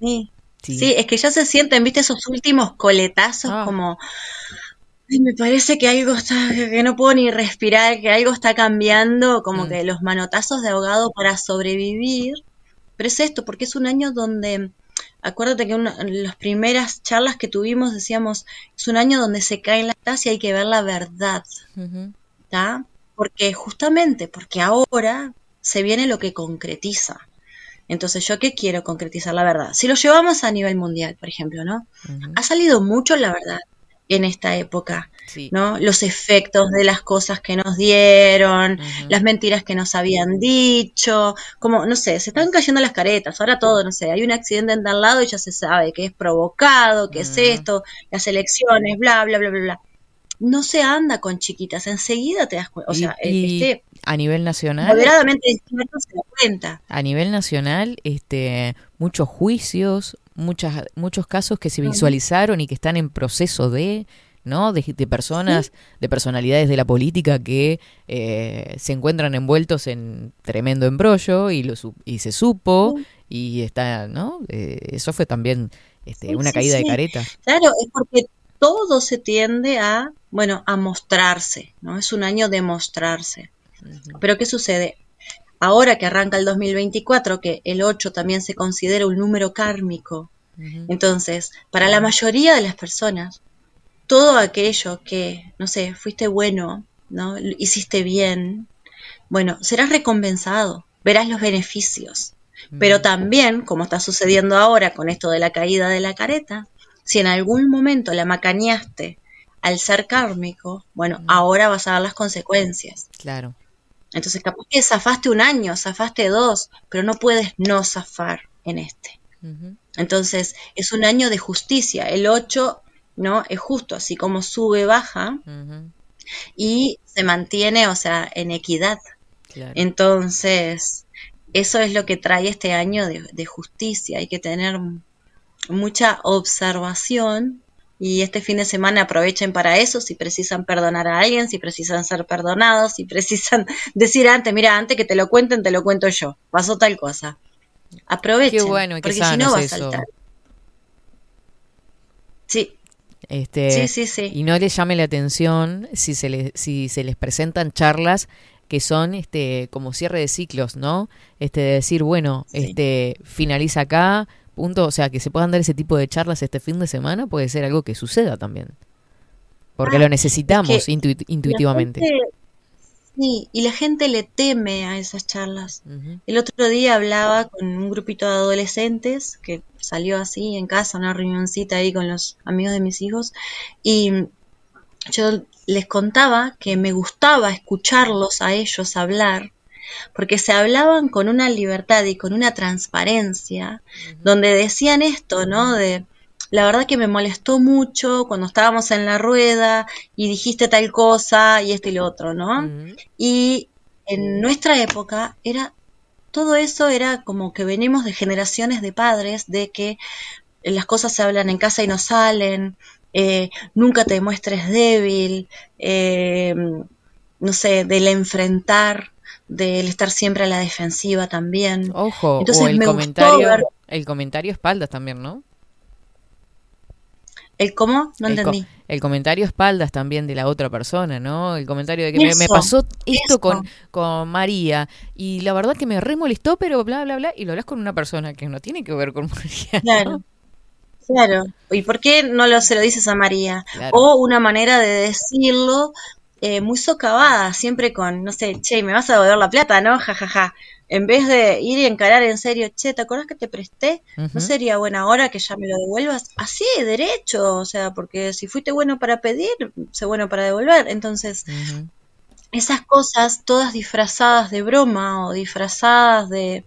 [SPEAKER 5] Sí.
[SPEAKER 2] Sí.
[SPEAKER 5] Sí, es que ya se sienten, viste, esos últimos coletazos
[SPEAKER 2] Ah.
[SPEAKER 5] como, "Ay, me parece que algo está, que no puedo ni respirar, que algo está cambiando, como
[SPEAKER 2] Mm.
[SPEAKER 5] que los manotazos de ahogado para sobrevivir. Pero es esto, porque es un año donde, acuérdate que una, en las primeras charlas que tuvimos decíamos, es un año donde se caen las tasas y hay que ver la verdad. ¿está? Porque justamente, porque ahora se viene lo que concretiza. Entonces, ¿yo qué quiero concretizar la verdad? Si lo llevamos a nivel mundial, por ejemplo, ¿no? Ha salido mucho la verdad en esta época,
[SPEAKER 2] Sí.
[SPEAKER 5] ¿no? Los efectos de las cosas que nos dieron, las mentiras que nos habían dicho, como, no sé, se están cayendo las caretas, ahora todo, no sé, hay un accidente en tal lado y ya se sabe que es provocado, que es esto, las elecciones, bla, bla, bla, bla, bla. No se anda con chiquitas, enseguida te das cuenta, o sea, el
[SPEAKER 2] y
[SPEAKER 5] esté
[SPEAKER 2] a nivel nacional,
[SPEAKER 5] moderadamente se da cuenta.
[SPEAKER 2] a nivel nacional, este, muchos juicios, muchas, muchos casos que se visualizaron y que están en proceso de, ¿no? De, de personas, de personalidades de la política que eh, se encuentran envueltos en tremendo embrollo y lo y se supo
[SPEAKER 5] Sí.
[SPEAKER 2] y está, ¿no? Eh, eso fue también este,
[SPEAKER 5] Sí,
[SPEAKER 2] una caída de
[SPEAKER 5] sí.
[SPEAKER 2] caretas.
[SPEAKER 5] Claro, es porque todo se tiende a, bueno, a mostrarse, ¿no? Es un año de mostrarse. Pero ¿qué sucede? Ahora que arranca el 2024, que el 8 también se considera un número kármico, entonces, para la mayoría de las personas, todo aquello que, no sé, fuiste bueno, ¿no? Hiciste bien, bueno, serás recompensado, verás los beneficios. Pero también, como está sucediendo ahora con esto de la caída de la careta, si en algún momento la macaneaste al ser kármico, bueno, ahora vas a ver las consecuencias.
[SPEAKER 2] Claro.
[SPEAKER 5] Entonces, capaz que zafaste un año, zafaste dos, pero no puedes no zafar en este. Entonces, es un año de justicia. El 8, ¿no? Es justo, así como sube, baja y se mantiene, o sea, en equidad.
[SPEAKER 2] Claro.
[SPEAKER 5] Entonces, eso es lo que trae este año de, de justicia. Hay que tener mucha observación y este fin de semana aprovechen para eso, si precisan perdonar a alguien, si precisan ser perdonados, si precisan decir antes, mira, antes que te lo cuenten, te lo cuento yo, pasó tal cosa. Aprovechen,
[SPEAKER 2] Qué bueno
[SPEAKER 5] porque si no va a saltar. Sí,
[SPEAKER 2] Este,
[SPEAKER 5] sí, sí, sí.
[SPEAKER 2] y no les llame la atención si se les, si se les presentan charlas que son este como cierre de ciclos, ¿no? Este de decir, bueno,
[SPEAKER 5] Sí.
[SPEAKER 2] este finaliza acá, punto, o sea, que se puedan dar ese tipo de charlas este fin de semana puede ser algo que suceda también. Porque
[SPEAKER 5] Ah,
[SPEAKER 2] lo necesitamos
[SPEAKER 5] es que
[SPEAKER 2] intuit- intuitivamente.
[SPEAKER 5] Gente- sí, y la gente le teme a esas charlas. El otro día hablaba con un grupito de adolescentes que salió así en casa, una reunioncita ahí con los amigos de mis hijos, y yo les contaba que me gustaba escucharlos a ellos hablar, porque se hablaban con una libertad y con una transparencia, donde decían esto, ¿no? De, la verdad que me molestó mucho cuando estábamos en la rueda y dijiste tal cosa y esto y lo otro, ¿no? Y en nuestra época era todo eso era como que venimos de generaciones de padres de que las cosas se hablan en casa y no salen, eh, nunca te muestres débil, eh, no sé, del enfrentar, del estar siempre a la defensiva también.
[SPEAKER 2] Ojo,
[SPEAKER 5] Entonces
[SPEAKER 2] o el
[SPEAKER 5] me gustó
[SPEAKER 2] comentario,
[SPEAKER 5] ver-
[SPEAKER 2] el comentario espaldas también, ¿no?
[SPEAKER 5] ¿El cómo? No
[SPEAKER 2] el, co-
[SPEAKER 5] entendí.
[SPEAKER 2] el comentario espaldas también de la otra persona, ¿no? El comentario de que me, pasó esto con, con María y la verdad que me re molestó, pero bla, bla, bla, y lo hablas con una persona que no tiene que ver con María. ¿no?
[SPEAKER 5] Claro. Claro. ¿Y por qué no lo, se lo dices a María?
[SPEAKER 2] Claro.
[SPEAKER 5] O una manera de decirlo eh, muy socavada, siempre con, no sé, che, me vas a devolver la plata, ¿no? Ja, ja, ja. En vez de ir y encarar en serio, che, ¿te acuerdas que te presté? ¿No sería buena hora que ya me lo devuelvas? Así, derecho, o sea, porque si fuiste bueno para pedir, sé bueno para devolver. Entonces, esas cosas, todas disfrazadas de broma o disfrazadas de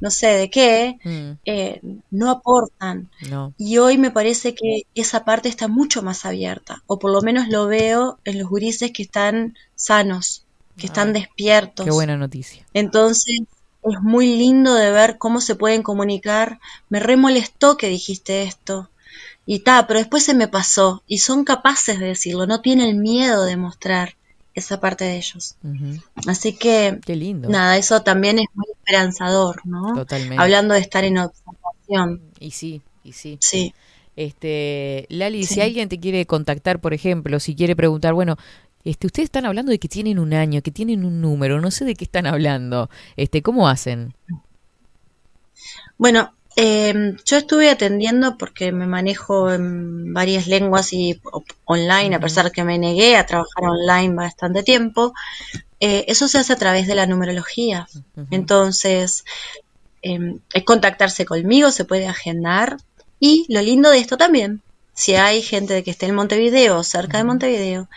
[SPEAKER 5] no sé de qué,
[SPEAKER 2] Mm,
[SPEAKER 5] eh, no aportan.
[SPEAKER 2] no.
[SPEAKER 5] Y hoy me parece que esa parte está mucho más abierta, o por lo menos lo veo en los gurises que están sanos, que están
[SPEAKER 2] Ah,
[SPEAKER 5] despiertos.
[SPEAKER 2] Qué buena noticia.
[SPEAKER 5] Entonces, es muy lindo de ver cómo se pueden comunicar. Me remolestó que dijiste esto. Y ta, pero después se me pasó. Y son capaces de decirlo, no tienen miedo de mostrar esa parte de ellos. Así que,
[SPEAKER 2] Qué lindo.
[SPEAKER 5] nada, eso también es muy esperanzador, ¿no?
[SPEAKER 2] Totalmente.
[SPEAKER 5] Hablando de estar en observación.
[SPEAKER 2] Y sí, y sí.
[SPEAKER 5] Sí.
[SPEAKER 2] Este, Lali, si alguien te quiere contactar, por ejemplo, si quiere preguntar, bueno, este, ustedes están hablando de que tienen un año, que tienen un número, no sé de qué están hablando. Este, ¿cómo hacen?
[SPEAKER 5] Bueno, eh, yo estuve atendiendo porque me manejo en varias lenguas y online, a pesar que me negué a trabajar online bastante tiempo. eh, eso se hace a través de la numerología. Entonces, eh, es contactarse conmigo, se puede agendar. Y lo lindo de esto también, si hay gente de que esté en Montevideo o cerca de Montevideo,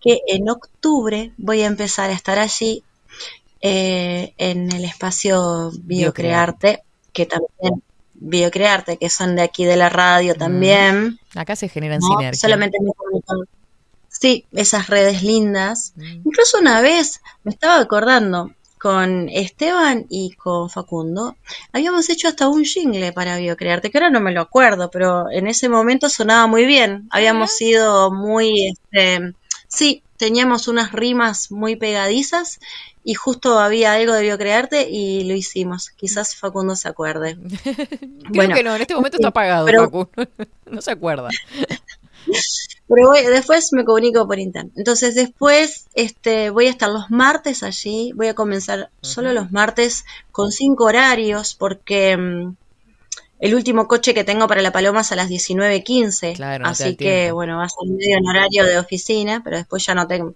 [SPEAKER 5] que en octubre voy a empezar a estar allí eh, en el espacio Biocrearte, que también Biocrearte, que son de aquí de la radio también.
[SPEAKER 2] Acá se generan
[SPEAKER 5] ¿no?
[SPEAKER 2] sinergias.
[SPEAKER 5] Solamente me comunican. Sí, esas redes lindas.
[SPEAKER 2] Mm.
[SPEAKER 5] Incluso una vez me estaba acordando con Esteban y con Facundo, habíamos hecho hasta un jingle para Biocrearte, que ahora no me lo acuerdo, pero en ese momento sonaba muy bien. Habíamos sido muy, este, sí, teníamos unas rimas muy pegadizas y justo había algo de Biocrearte y lo hicimos. Quizás Facundo se acuerde.
[SPEAKER 2] Creo
[SPEAKER 5] Bueno,
[SPEAKER 2] que no, en este momento está apagado,
[SPEAKER 5] pero-
[SPEAKER 2] Facu. no se acuerda.
[SPEAKER 5] Pero voy- después me comunico por internet. Entonces después este, voy a estar los martes allí. Voy a comenzar solo los martes con cinco horarios porque mm, el último coche que tengo para La Paloma es a las 19.15.
[SPEAKER 2] Claro, no
[SPEAKER 5] así que bueno, va a ser medio en horario de oficina, pero después ya no tengo.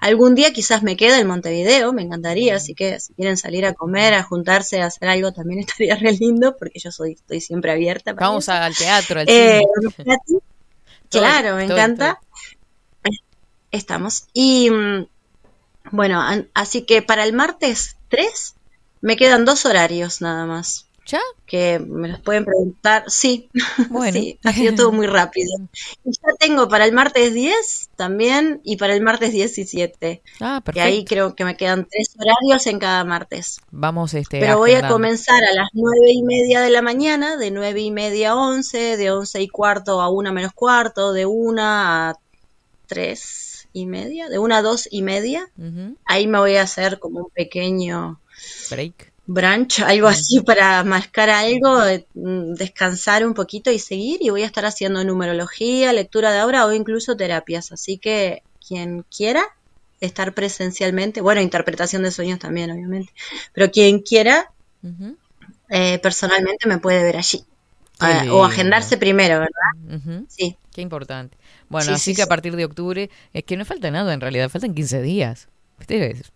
[SPEAKER 5] Algún día quizás me quede en Montevideo, me encantaría, así que si quieren salir a comer, a juntarse, a hacer algo, también estaría re lindo, porque yo soy, estoy siempre abierta. para
[SPEAKER 2] Vamos
[SPEAKER 5] eso.
[SPEAKER 2] al teatro, al
[SPEAKER 5] Eh,
[SPEAKER 2] cine.
[SPEAKER 5] Claro, me
[SPEAKER 2] todo-
[SPEAKER 5] encanta. Estamos. Y mm, bueno, así que para el martes 3 me quedan dos horarios nada más.
[SPEAKER 2] ¿Ya?
[SPEAKER 5] Que me los pueden preguntar. Sí,
[SPEAKER 2] Bueno.
[SPEAKER 5] sí, ha sido todo muy rápido. Y ya tengo para el martes 10 también y para el martes 17.
[SPEAKER 2] Ah,
[SPEAKER 5] Que ahí
[SPEAKER 2] perfecto.
[SPEAKER 5] creo que me quedan tres horarios en cada martes.
[SPEAKER 2] Vamos, este.
[SPEAKER 5] Pero voy a comenzar a las nueve y media de la mañana, de nueve y media a once, de once y cuarto a una menos cuarto, de una a tres y media, de una a dos y media.
[SPEAKER 2] Ujú.
[SPEAKER 5] Ahí me voy a hacer como un pequeño
[SPEAKER 2] Break.
[SPEAKER 5] Brunch, algo así para mascar algo, eh, mm, descansar un poquito y seguir. Y voy a estar haciendo numerología, lectura de obra o incluso terapias. Así que quien quiera estar presencialmente, bueno, interpretación de sueños también, obviamente, pero quien quiera eh, personalmente me puede ver allí. Ah, o agendarse primero, ¿verdad? Sí.
[SPEAKER 2] Qué importante. Bueno,
[SPEAKER 5] Sí,
[SPEAKER 2] así
[SPEAKER 5] sí,
[SPEAKER 2] que a partir de octubre, es que no falta nada en realidad, faltan 15 días. Ustedes,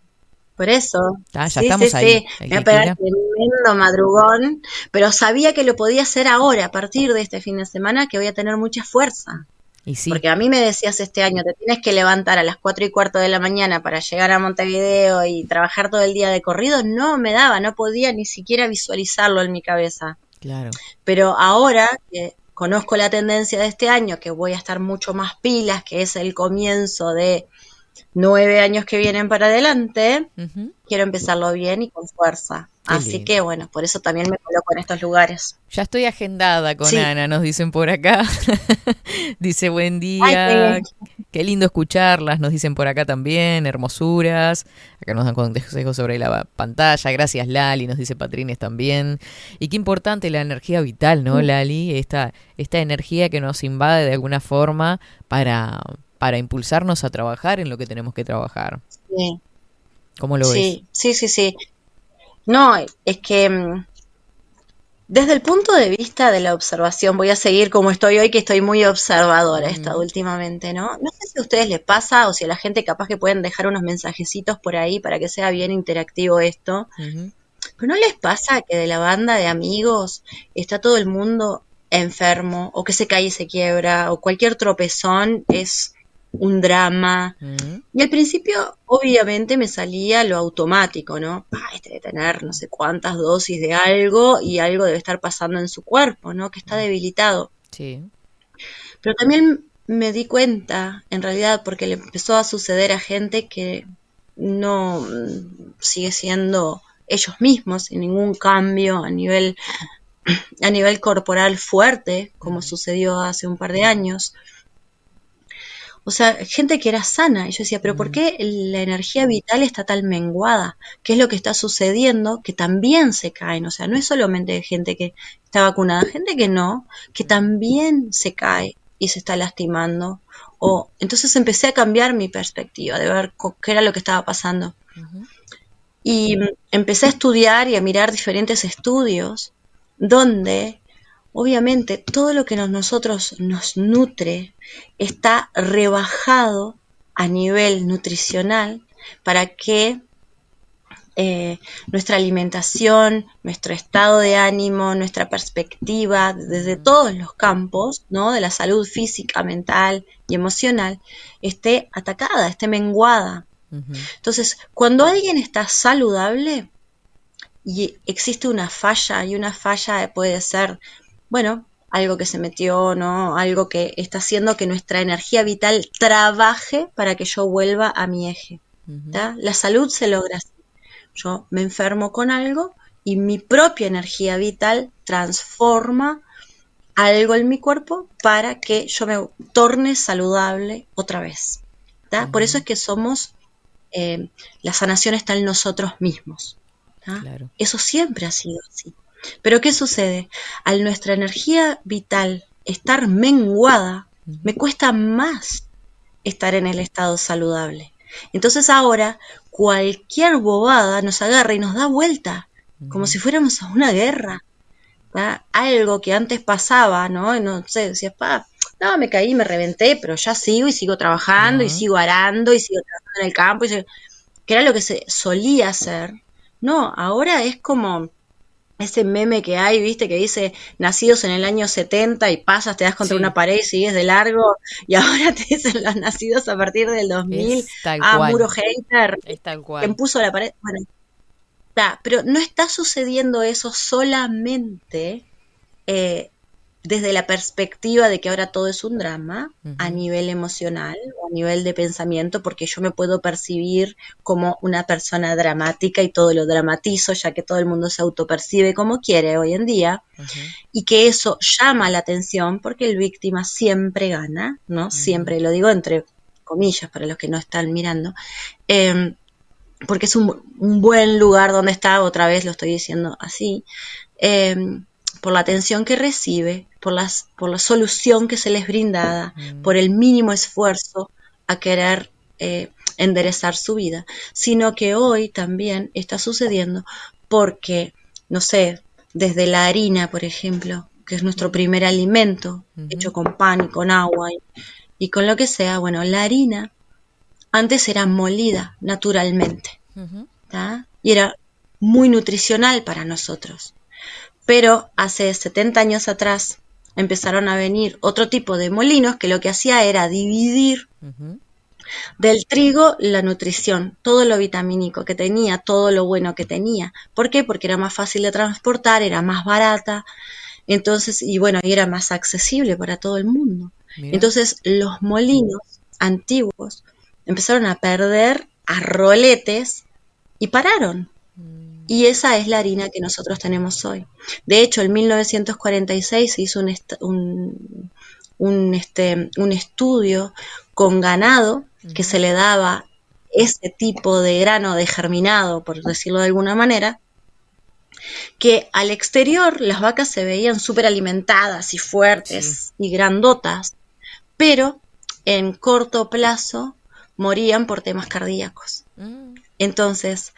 [SPEAKER 5] Por eso.
[SPEAKER 2] Ah, ya
[SPEAKER 5] sí,
[SPEAKER 2] estamos
[SPEAKER 5] sí,
[SPEAKER 2] ahí.
[SPEAKER 5] sí.
[SPEAKER 2] El
[SPEAKER 5] Me tremendo madrugón, pero sabía que lo podía hacer ahora, a partir de este fin de semana, que voy a tener mucha fuerza.
[SPEAKER 2] y sí,
[SPEAKER 5] Porque a mí me decías este año, te tienes que levantar a las cuatro y cuarto de la mañana para llegar a Montevideo y trabajar todo el día de corrido. No me daba, no podía ni siquiera visualizarlo en mi cabeza.
[SPEAKER 2] claro.
[SPEAKER 5] Pero ahora que conozco la tendencia de este año, que voy a estar mucho más pilas, que es el comienzo de nueve años que vienen para adelante, quiero empezarlo bien y con fuerza.
[SPEAKER 2] Qué
[SPEAKER 5] Así
[SPEAKER 2] lindo.
[SPEAKER 5] que bueno, por eso también me coloco en estos lugares.
[SPEAKER 2] Ya estoy agendada con
[SPEAKER 5] Sí.
[SPEAKER 2] Ana, nos dicen por acá. Dice, buen día.
[SPEAKER 5] Ay, qué
[SPEAKER 2] Qué lindo escucharlas, nos dicen por acá también, hermosuras. Acá nos dan consejos sobre la pantalla. Gracias, Lali, nos dice Patrines también. Y qué importante la energía vital, ¿no, Lali? Esta, esta energía que nos invade de alguna forma para, para impulsarnos a trabajar en lo que tenemos que trabajar.
[SPEAKER 5] Sí.
[SPEAKER 2] ¿Cómo lo ves?
[SPEAKER 5] Sí, sí, sí, sí. No, es que mm, desde el punto de vista de la observación, voy a seguir como estoy hoy, que estoy muy observadora esta últimamente, ¿no? No sé si a ustedes les pasa o si a la gente capaz que pueden dejar unos mensajecitos por ahí para que sea bien interactivo esto. Pero ¿no les pasa que de la banda de amigos está todo el mundo enfermo o que se cae y se quiebra o cualquier tropezón es un drama?
[SPEAKER 2] Ujú.
[SPEAKER 5] Y al principio, obviamente, me salía lo automático, ¿no? Ah, este debe tener no sé cuántas dosis de algo y algo debe estar pasando en su cuerpo, ¿no? Que está debilitado.
[SPEAKER 2] Sí.
[SPEAKER 5] Pero también me di cuenta, en realidad, porque le empezó a suceder a gente que no mm, sigue siendo ellos mismos, sin ningún cambio a nivel, a nivel corporal fuerte, como sucedió hace un par de años. O sea, gente que era sana. Y yo decía, pero ¿por qué la energía vital está tan menguada? ¿Qué es lo que está sucediendo? Que también se caen. O sea, no es solamente gente que está vacunada, gente que no, que también se cae y se está lastimando. O entonces empecé a cambiar mi perspectiva de ver qué era lo que estaba pasando. Y mm, empecé a estudiar y a mirar diferentes estudios donde obviamente todo lo que nos- nosotros nos nutre está rebajado a nivel nutricional para que eh, nuestra alimentación, nuestro estado de ánimo, nuestra perspectiva desde todos los campos, ¿no? De la salud física, mental y emocional, esté atacada, esté menguada. Entonces, cuando alguien está saludable y existe una falla, y una falla puede ser, bueno, algo que se metió, ¿no? Algo que está haciendo que nuestra energía vital trabaje para que yo vuelva a mi eje. La salud se logra así. Yo me enfermo con algo y mi propia energía vital transforma algo en mi cuerpo para que yo me torne saludable otra vez. Por eso es que somos, eh, la sanación está en nosotros mismos.
[SPEAKER 2] Claro.
[SPEAKER 5] Eso siempre ha sido así. Pero ¿qué sucede? Al nuestra energía vital estar menguada, me cuesta más estar en el estado saludable. Entonces ahora cualquier bobada nos agarra y nos da vuelta, como si fuéramos a una guerra. Algo que antes pasaba, ¿no? Y no sé, decías, pa, no, me caí, me reventé, pero ya sigo y sigo trabajando y sigo arando y sigo trabajando en el campo, y sigo- que era lo que se solía hacer. No, ahora es como ese meme que hay, viste, que dice nacidos en el año 70 y pasas, te das contra
[SPEAKER 2] Sí.
[SPEAKER 5] una pared y sigues de largo, y ahora te dicen los nacidos a partir del 2000.
[SPEAKER 2] Es tal
[SPEAKER 5] ah,
[SPEAKER 2] cual.
[SPEAKER 5] muro hater,
[SPEAKER 2] Es tal
[SPEAKER 5] quien
[SPEAKER 2] cual.
[SPEAKER 5] puso la pared. Bueno, está, pero no está sucediendo eso solamente eh, desde la perspectiva de que ahora todo es un drama a nivel emocional o a nivel de pensamiento, porque yo me puedo percibir como una persona dramática y todo lo dramatizo, ya que todo el mundo se autopercibe como quiere hoy en día, y que eso llama la atención porque el víctima siempre gana, ¿no? Siempre, lo digo entre comillas para los que no están mirando, eh, porque es un, un buen lugar donde está, otra vez lo estoy diciendo así, eh, por la atención que recibe, por, las, por la solución que se les brindada,
[SPEAKER 2] Mm.
[SPEAKER 5] por el mínimo esfuerzo a querer eh, enderezar su vida, sino que hoy también está sucediendo porque, no sé, desde la harina, por ejemplo, que es nuestro primer alimento,
[SPEAKER 2] Ujú.
[SPEAKER 5] hecho con pan y con agua y, y con lo que sea, bueno, la harina antes era molida naturalmente. ¿tá? y era muy nutricional para nosotros. Pero hace 70 años atrás empezaron a venir otro tipo de molinos que lo que hacía era dividir del trigo la nutrición, todo lo vitamínico que tenía, todo lo bueno que tenía. ¿Por qué? Porque era más fácil de transportar, era más barata, entonces, y bueno, y era más accesible para todo el mundo.
[SPEAKER 2] Mira.
[SPEAKER 5] Entonces, los molinos antiguos empezaron a perder a roletes y pararon. Y esa es la harina que nosotros tenemos hoy. De hecho, en 1946 se hizo un, un, este, un estudio con ganado que se le daba ese tipo de grano de germinado, por decirlo de alguna manera, que al exterior las vacas se veían súper alimentadas y fuertes y grandotas, pero en corto plazo morían por temas cardíacos.
[SPEAKER 2] Mm,
[SPEAKER 5] Entonces,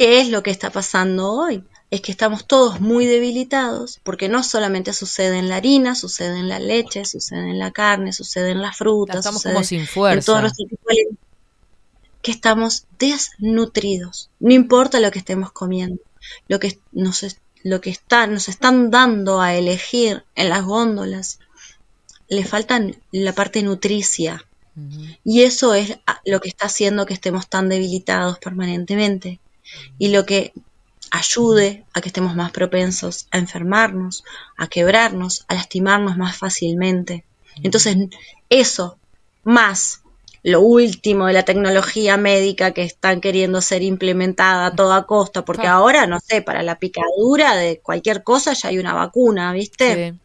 [SPEAKER 5] ¿qué es lo que está pasando hoy? Es que estamos todos muy debilitados porque no solamente sucede en la harina, sucede en la leche, sucede en la carne, sucede en las frutas,
[SPEAKER 2] Estamos
[SPEAKER 5] sucede
[SPEAKER 2] como sin fuerza.
[SPEAKER 5] de que estamos desnutridos. No importa lo que estemos comiendo, lo que nos, lo que está, nos están dando a elegir en las góndolas, le faltan la parte nutricia. Y eso es lo que está haciendo que estemos tan debilitados permanentemente. Y lo que ayude a que estemos más propensos a enfermarnos, a quebrarnos, a lastimarnos más fácilmente. Entonces, eso, más lo último de la tecnología médica que están queriendo ser implementada a toda costa, porque
[SPEAKER 2] Ah.
[SPEAKER 5] ahora, no sé, para la picadura de cualquier cosa ya hay una vacuna, ¿viste?
[SPEAKER 2] Sí.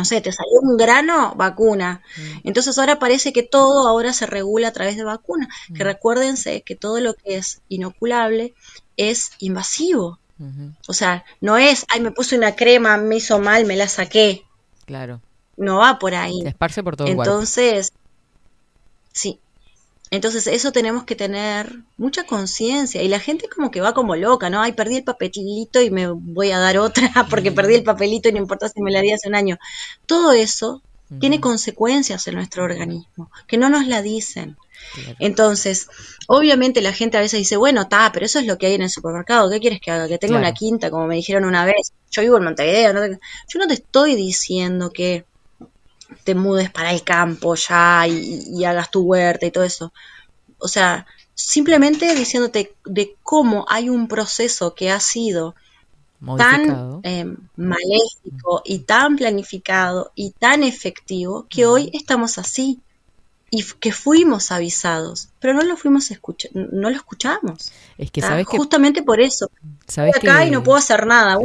[SPEAKER 5] No sé, te salió un grano, vacuna. Entonces ahora parece que todo ahora se regula a través de vacuna. Que recuérdense que todo lo que es inoculable es invasivo. O sea, no es, ay, me puse una crema, me hizo mal, me la saqué.
[SPEAKER 2] Claro.
[SPEAKER 5] No va por ahí.
[SPEAKER 2] Se esparce por todo el cuerpo.
[SPEAKER 5] Entonces, sí. Entonces eso tenemos que tener mucha conciencia y la gente como que va como loca, ¿no? Ay, perdí el papelito y me voy a dar otra porque perdí el papelito y no importa si me la di hace un año. Todo eso tiene consecuencias en nuestro organismo que no nos la dicen.
[SPEAKER 2] Claro.
[SPEAKER 5] Entonces, obviamente la gente a veces dice, bueno, está, pero eso es lo que hay en el supermercado, ¿qué quieres que haga? Que tenga
[SPEAKER 2] Claro.
[SPEAKER 5] una quinta, como me dijeron una vez. Yo vivo en Montevideo, no yo no te estoy diciendo que te mudes para el campo ya y, y hagas tu huerta y todo eso. O sea, simplemente diciéndote de cómo hay un proceso que ha sido tan eh, maléfico y tan planificado y tan efectivo que hoy estamos así y que fuimos avisados, pero no lo fuimos escucha no lo escuchamos.
[SPEAKER 2] es que sabes que
[SPEAKER 5] Justamente por eso.
[SPEAKER 2] sabes
[SPEAKER 5] Estoy acá
[SPEAKER 2] que
[SPEAKER 5] y no puedo hacer nada.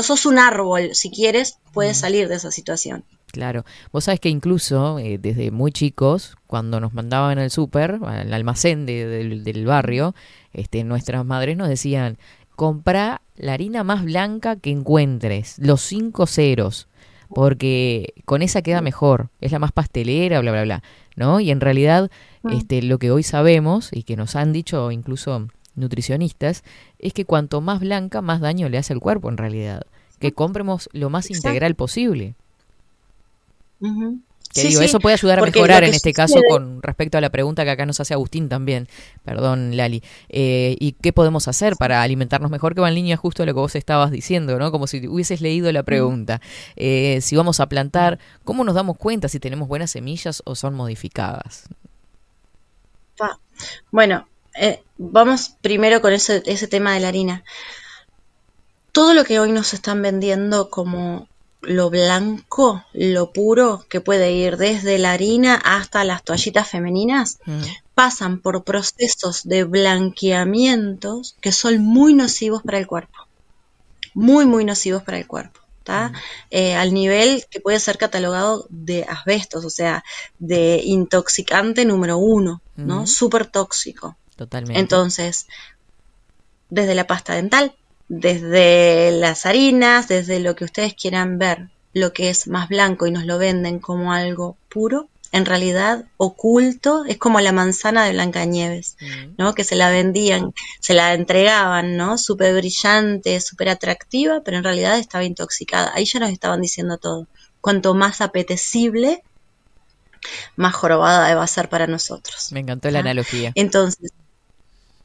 [SPEAKER 5] No sos un árbol, si quieres, puedes salir de esa situación.
[SPEAKER 2] Claro, vos sabés que incluso eh, desde muy chicos, cuando nos mandaban al súper, al almacén de- del, del barrio, este, nuestras madres nos decían, compra la harina más blanca que encuentres, los cinco ceros, porque con esa queda mejor, es la más pastelera, bla, bla, bla, ¿no? Y en realidad, este, lo que hoy sabemos y que nos han dicho incluso nutricionistas, es que cuanto más blanca, más daño le hace al cuerpo en realidad. Que compremos lo más
[SPEAKER 5] Exacto.
[SPEAKER 2] integral posible. Que
[SPEAKER 5] Sí,
[SPEAKER 2] digo,
[SPEAKER 5] sí,
[SPEAKER 2] eso puede ayudar a
[SPEAKER 5] porque
[SPEAKER 2] mejorar en este caso con respecto a la pregunta que acá nos hace Agustín también. Perdón, Lali. Eh, ¿Y qué podemos hacer para alimentarnos mejor? Que va en línea justo a lo que vos estabas diciendo, ¿no? Como si hubieses leído la pregunta. Eh, si vamos a plantar, ¿cómo nos damos cuenta si tenemos buenas semillas o son modificadas?
[SPEAKER 5] Bueno, eh, vamos primero con ese, ese tema de la harina. Todo lo que hoy nos están vendiendo como lo blanco, lo puro, que puede ir desde la harina hasta las toallitas femeninas,
[SPEAKER 2] Mm,
[SPEAKER 5] pasan por procesos de blanqueamientos que son muy nocivos para el cuerpo. Muy, muy nocivos para el cuerpo. ¿tá? Eh, al nivel que puede ser catalogado de asbestos, o sea, de intoxicante número uno, ¿no?
[SPEAKER 2] Ujú.
[SPEAKER 5] Súper tóxico.
[SPEAKER 2] Totalmente.
[SPEAKER 5] Entonces, desde la pasta dental, desde las harinas, desde lo que ustedes quieran ver, lo que es más blanco y nos lo venden como algo puro, en realidad oculto, es como la manzana de Blancanieves,
[SPEAKER 2] Mm,
[SPEAKER 5] ¿no? Que se la vendían, se la entregaban, ¿no? Súper brillante, súper atractiva, pero en realidad estaba intoxicada. Ahí ya nos estaban diciendo todo. Cuanto más apetecible, más jorobada va a ser para nosotros.
[SPEAKER 2] me encantó la analogía.
[SPEAKER 5] Entonces,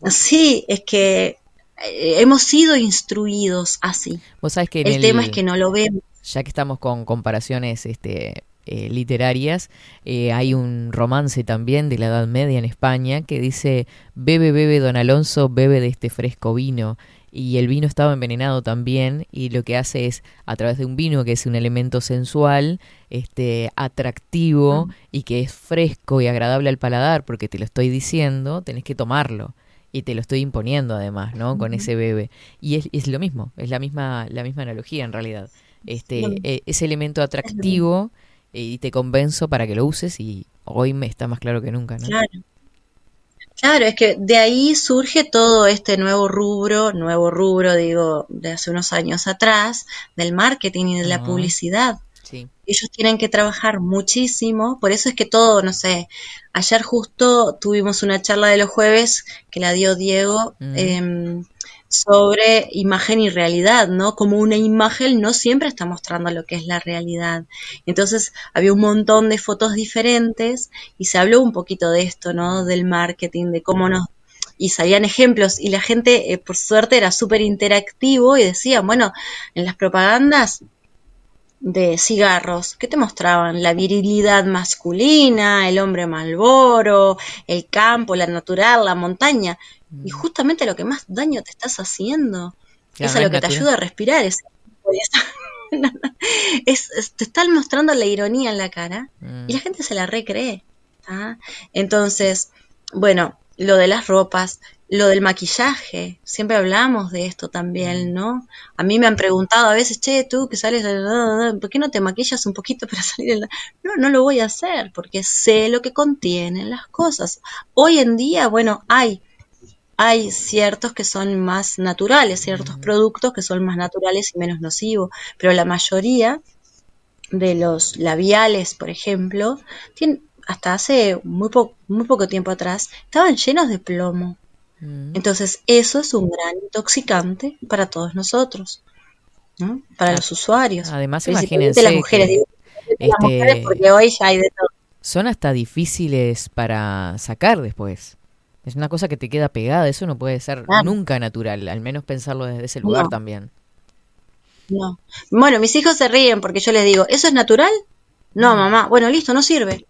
[SPEAKER 5] sí, es que eh, hemos sido instruidos así.
[SPEAKER 2] Vos sabés que
[SPEAKER 5] El tema es que no lo vemos.
[SPEAKER 2] ya que estamos con comparaciones este, eh, literarias, eh, hay un romance también de la Edad Media en España que dice, bebe, bebe, don Alonso, bebe de este fresco vino. Y el vino estaba envenenado también y lo que hace es, a través de un vino que es un elemento sensual, este, atractivo y que es fresco y agradable al paladar, porque te lo estoy diciendo, tenés que tomarlo. Y te lo estoy imponiendo además, ¿no? Con ese bebe. Y es, es lo mismo, es la misma, la misma analogía en realidad. Este, eh, ese elemento atractivo y te convenzo para que lo uses y hoy me está más claro que nunca, ¿no?
[SPEAKER 5] Claro. Claro, es que de ahí surge todo este nuevo rubro, nuevo rubro, digo, de hace unos años atrás, del marketing y de la
[SPEAKER 2] Ajá.
[SPEAKER 5] publicidad.
[SPEAKER 2] Sí.
[SPEAKER 5] Ellos tienen que trabajar muchísimo, por eso es que todo, no sé, ayer justo tuvimos una charla de los jueves que la dio Diego
[SPEAKER 2] Mm.
[SPEAKER 5] em, sobre imagen y realidad, ¿no? Como una imagen no siempre está mostrando lo que es la realidad. Entonces había un montón de fotos diferentes y se habló un poquito de esto, ¿no? Del marketing, de cómo nos... Y salían ejemplos y la gente, eh, por suerte, era súper interactivo y decía, bueno, en las propagandas de cigarros, ¿qué te mostraban? La virilidad masculina, el hombre malboro, el campo, la natural, la montaña. Y justamente lo que más daño te estás haciendo es a lo que te ayuda a respirar. Es, es- es- te están mostrando la ironía en la cara
[SPEAKER 2] Mm.
[SPEAKER 5] y la gente se la recree. ¿ah? Entonces, bueno, lo de las ropas, lo del maquillaje, siempre hablamos de esto también, ¿no? A mí me han preguntado a veces, che, tú que sales, de- ¿por qué no te maquillas un poquito para salir? en la-?" No, no lo voy a hacer porque sé lo que contienen las cosas. Hoy en día, bueno, hay hay ciertos que son más naturales, ciertos productos que son más naturales y menos nocivos, pero la mayoría de los labiales, por ejemplo, tienen, hasta hace muy, po- muy poco tiempo atrás, estaban llenos de plomo.
[SPEAKER 2] Mm.
[SPEAKER 5] Entonces, eso es un gran intoxicante para todos nosotros, ¿no? para los usuarios.
[SPEAKER 2] Además, imagínense
[SPEAKER 5] las mujeres, las
[SPEAKER 2] este,
[SPEAKER 5] mujeres porque hoy ya hay de todo.
[SPEAKER 2] son hasta difíciles para sacar después. Es una cosa que te queda pegada, eso no puede ser nunca natural, al menos pensarlo desde ese lugar
[SPEAKER 5] No.
[SPEAKER 2] también.
[SPEAKER 5] No. Bueno, mis hijos se ríen porque yo les digo, ¿eso es natural? No, mamá. Bueno, listo, no sirve.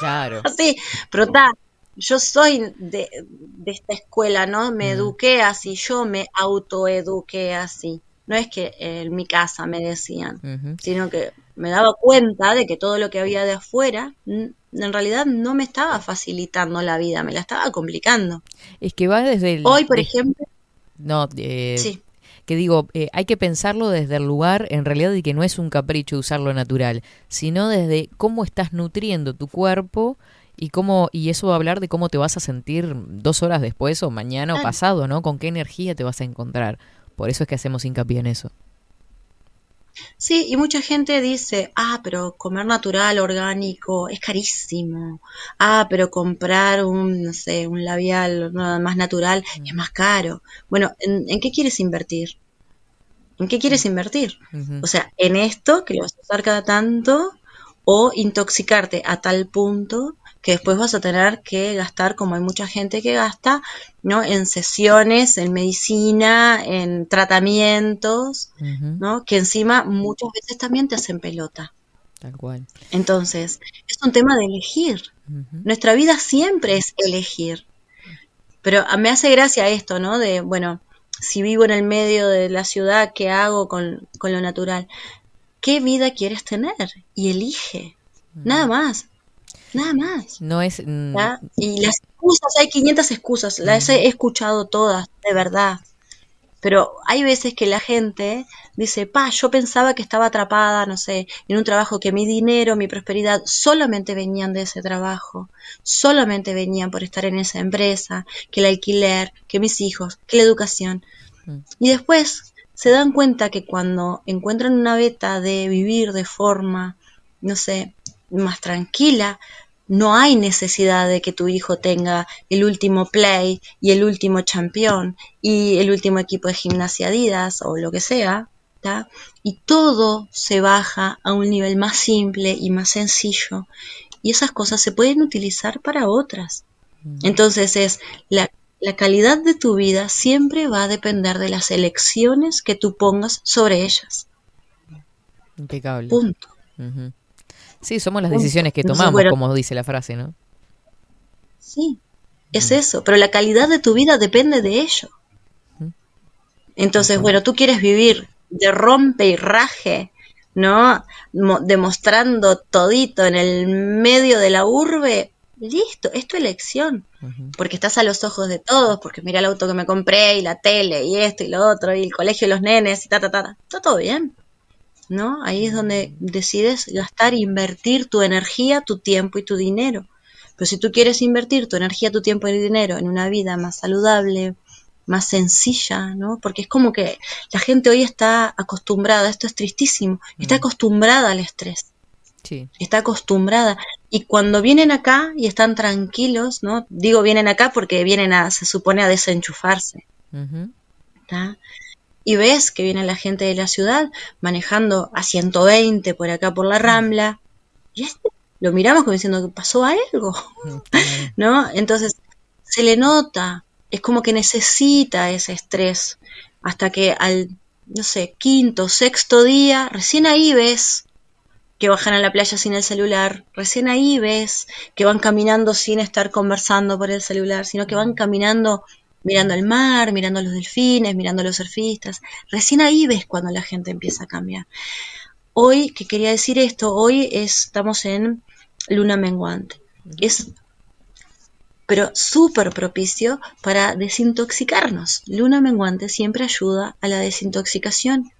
[SPEAKER 2] Claro.
[SPEAKER 5] Así, pero está, yo soy de, de esta escuela, ¿no? Me
[SPEAKER 2] Mm.
[SPEAKER 5] eduqué así, yo me autoeduqué así. No es que en mi casa me decían, sino que me daba cuenta de que todo lo que había de afuera en realidad no me estaba facilitando la vida, me la estaba complicando.
[SPEAKER 2] Es que va desde el...
[SPEAKER 5] Hoy, por ejemplo,
[SPEAKER 2] No, eh,
[SPEAKER 5] sí,
[SPEAKER 2] que digo, eh, hay que pensarlo desde el lugar, en realidad, de que no es un capricho usar lo natural, sino desde cómo estás nutriendo tu cuerpo y cómo y eso va a hablar de cómo te vas a sentir dos horas después o mañana o pasado, ¿no? Con qué energía te vas a encontrar. Por eso es que hacemos hincapié en eso.
[SPEAKER 5] Sí, y mucha gente dice, ah, pero comer natural, orgánico, es carísimo. Ah, pero comprar un, no sé, un labial más natural es más caro. Bueno, ¿en, en qué quieres invertir? ¿En qué quieres invertir?
[SPEAKER 2] Ujú.
[SPEAKER 5] O sea, en esto, que lo vas a usar cada tanto, o intoxicarte a tal punto que después vas a tener que gastar, como hay mucha gente que gasta, ¿no? En sesiones, en medicina, en tratamientos, ¿no? Que encima muchas veces también te hacen pelota.
[SPEAKER 2] Tal cual.
[SPEAKER 5] Entonces, es un tema de elegir. Nuestra vida siempre es elegir. Pero a- me hace gracia esto, ¿no? De, bueno, si vivo en el medio de la ciudad, ¿qué hago con, con lo natural? ¿Qué vida quieres tener? Y elige. Nada más. Nada más.
[SPEAKER 2] No es... mm,
[SPEAKER 5] ¿ya? Y las excusas, hay 500 excusas, las he escuchado todas, de verdad. Pero hay veces que la gente dice, pa, yo pensaba que estaba atrapada, no sé, en un trabajo que mi dinero, mi prosperidad solamente venían de ese trabajo, solamente venían por estar en esa empresa, que el alquiler, que mis hijos, que la educación.
[SPEAKER 2] Mm.
[SPEAKER 5] Y después se dan cuenta que cuando encuentran una beta de vivir de forma, no sé, más tranquila, no hay necesidad de que tu hijo tenga el último play y el último campeón y el último equipo de gimnasia Adidas o lo que sea, ¿tá? y todo se baja a un nivel más simple y más sencillo y esas cosas se pueden utilizar para otras. Entonces es la, la calidad de tu vida siempre va a depender de las elecciones que tú pongas sobre ellas.
[SPEAKER 2] impecable.
[SPEAKER 5] Punto.
[SPEAKER 2] Sí, somos las decisiones que tomamos,
[SPEAKER 5] bueno.
[SPEAKER 2] como dice la frase, ¿no?
[SPEAKER 5] Sí, es eso, pero la calidad de tu vida depende de ello. Entonces, bueno, tú quieres vivir de rompe y raje, ¿no? Mo- demostrando todito en el medio de la urbe, listo, es tu elección, porque estás a los ojos de todos, porque mira el auto que me compré y la tele y esto y lo otro y el colegio y los nenes y ta, ta, ta, ta. está todo bien. ¿No? Ahí es donde decides gastar, invertir tu energía, tu tiempo y tu dinero. Pero si tú quieres invertir tu energía, tu tiempo y dinero en una vida más saludable, más sencilla, ¿no? Porque es como que la gente hoy está acostumbrada, esto es tristísimo, está acostumbrada al estrés,
[SPEAKER 2] Sí.
[SPEAKER 5] está acostumbrada. Y cuando vienen acá y están tranquilos, ¿no? Digo vienen acá porque vienen a, se supone, a desenchufarse. Y ves que viene la gente de la ciudad manejando a 120 por acá por la Rambla. Y este lo miramos como diciendo que pasó algo, ¿no? Entonces se le nota, es como que necesita ese estrés hasta que al, no sé, quinto, sexto día, recién ahí ves que bajan a la playa sin el celular, recién ahí ves que van caminando sin estar conversando por el celular, sino que van caminando mirando el mar, mirando los delfines, mirando los surfistas. Recién ahí ves cuando la gente empieza a cambiar. Hoy, que quería decir esto, hoy es- estamos en luna menguante. Es pero súper propicio para desintoxicarnos. Luna menguante siempre ayuda a la desintoxicación.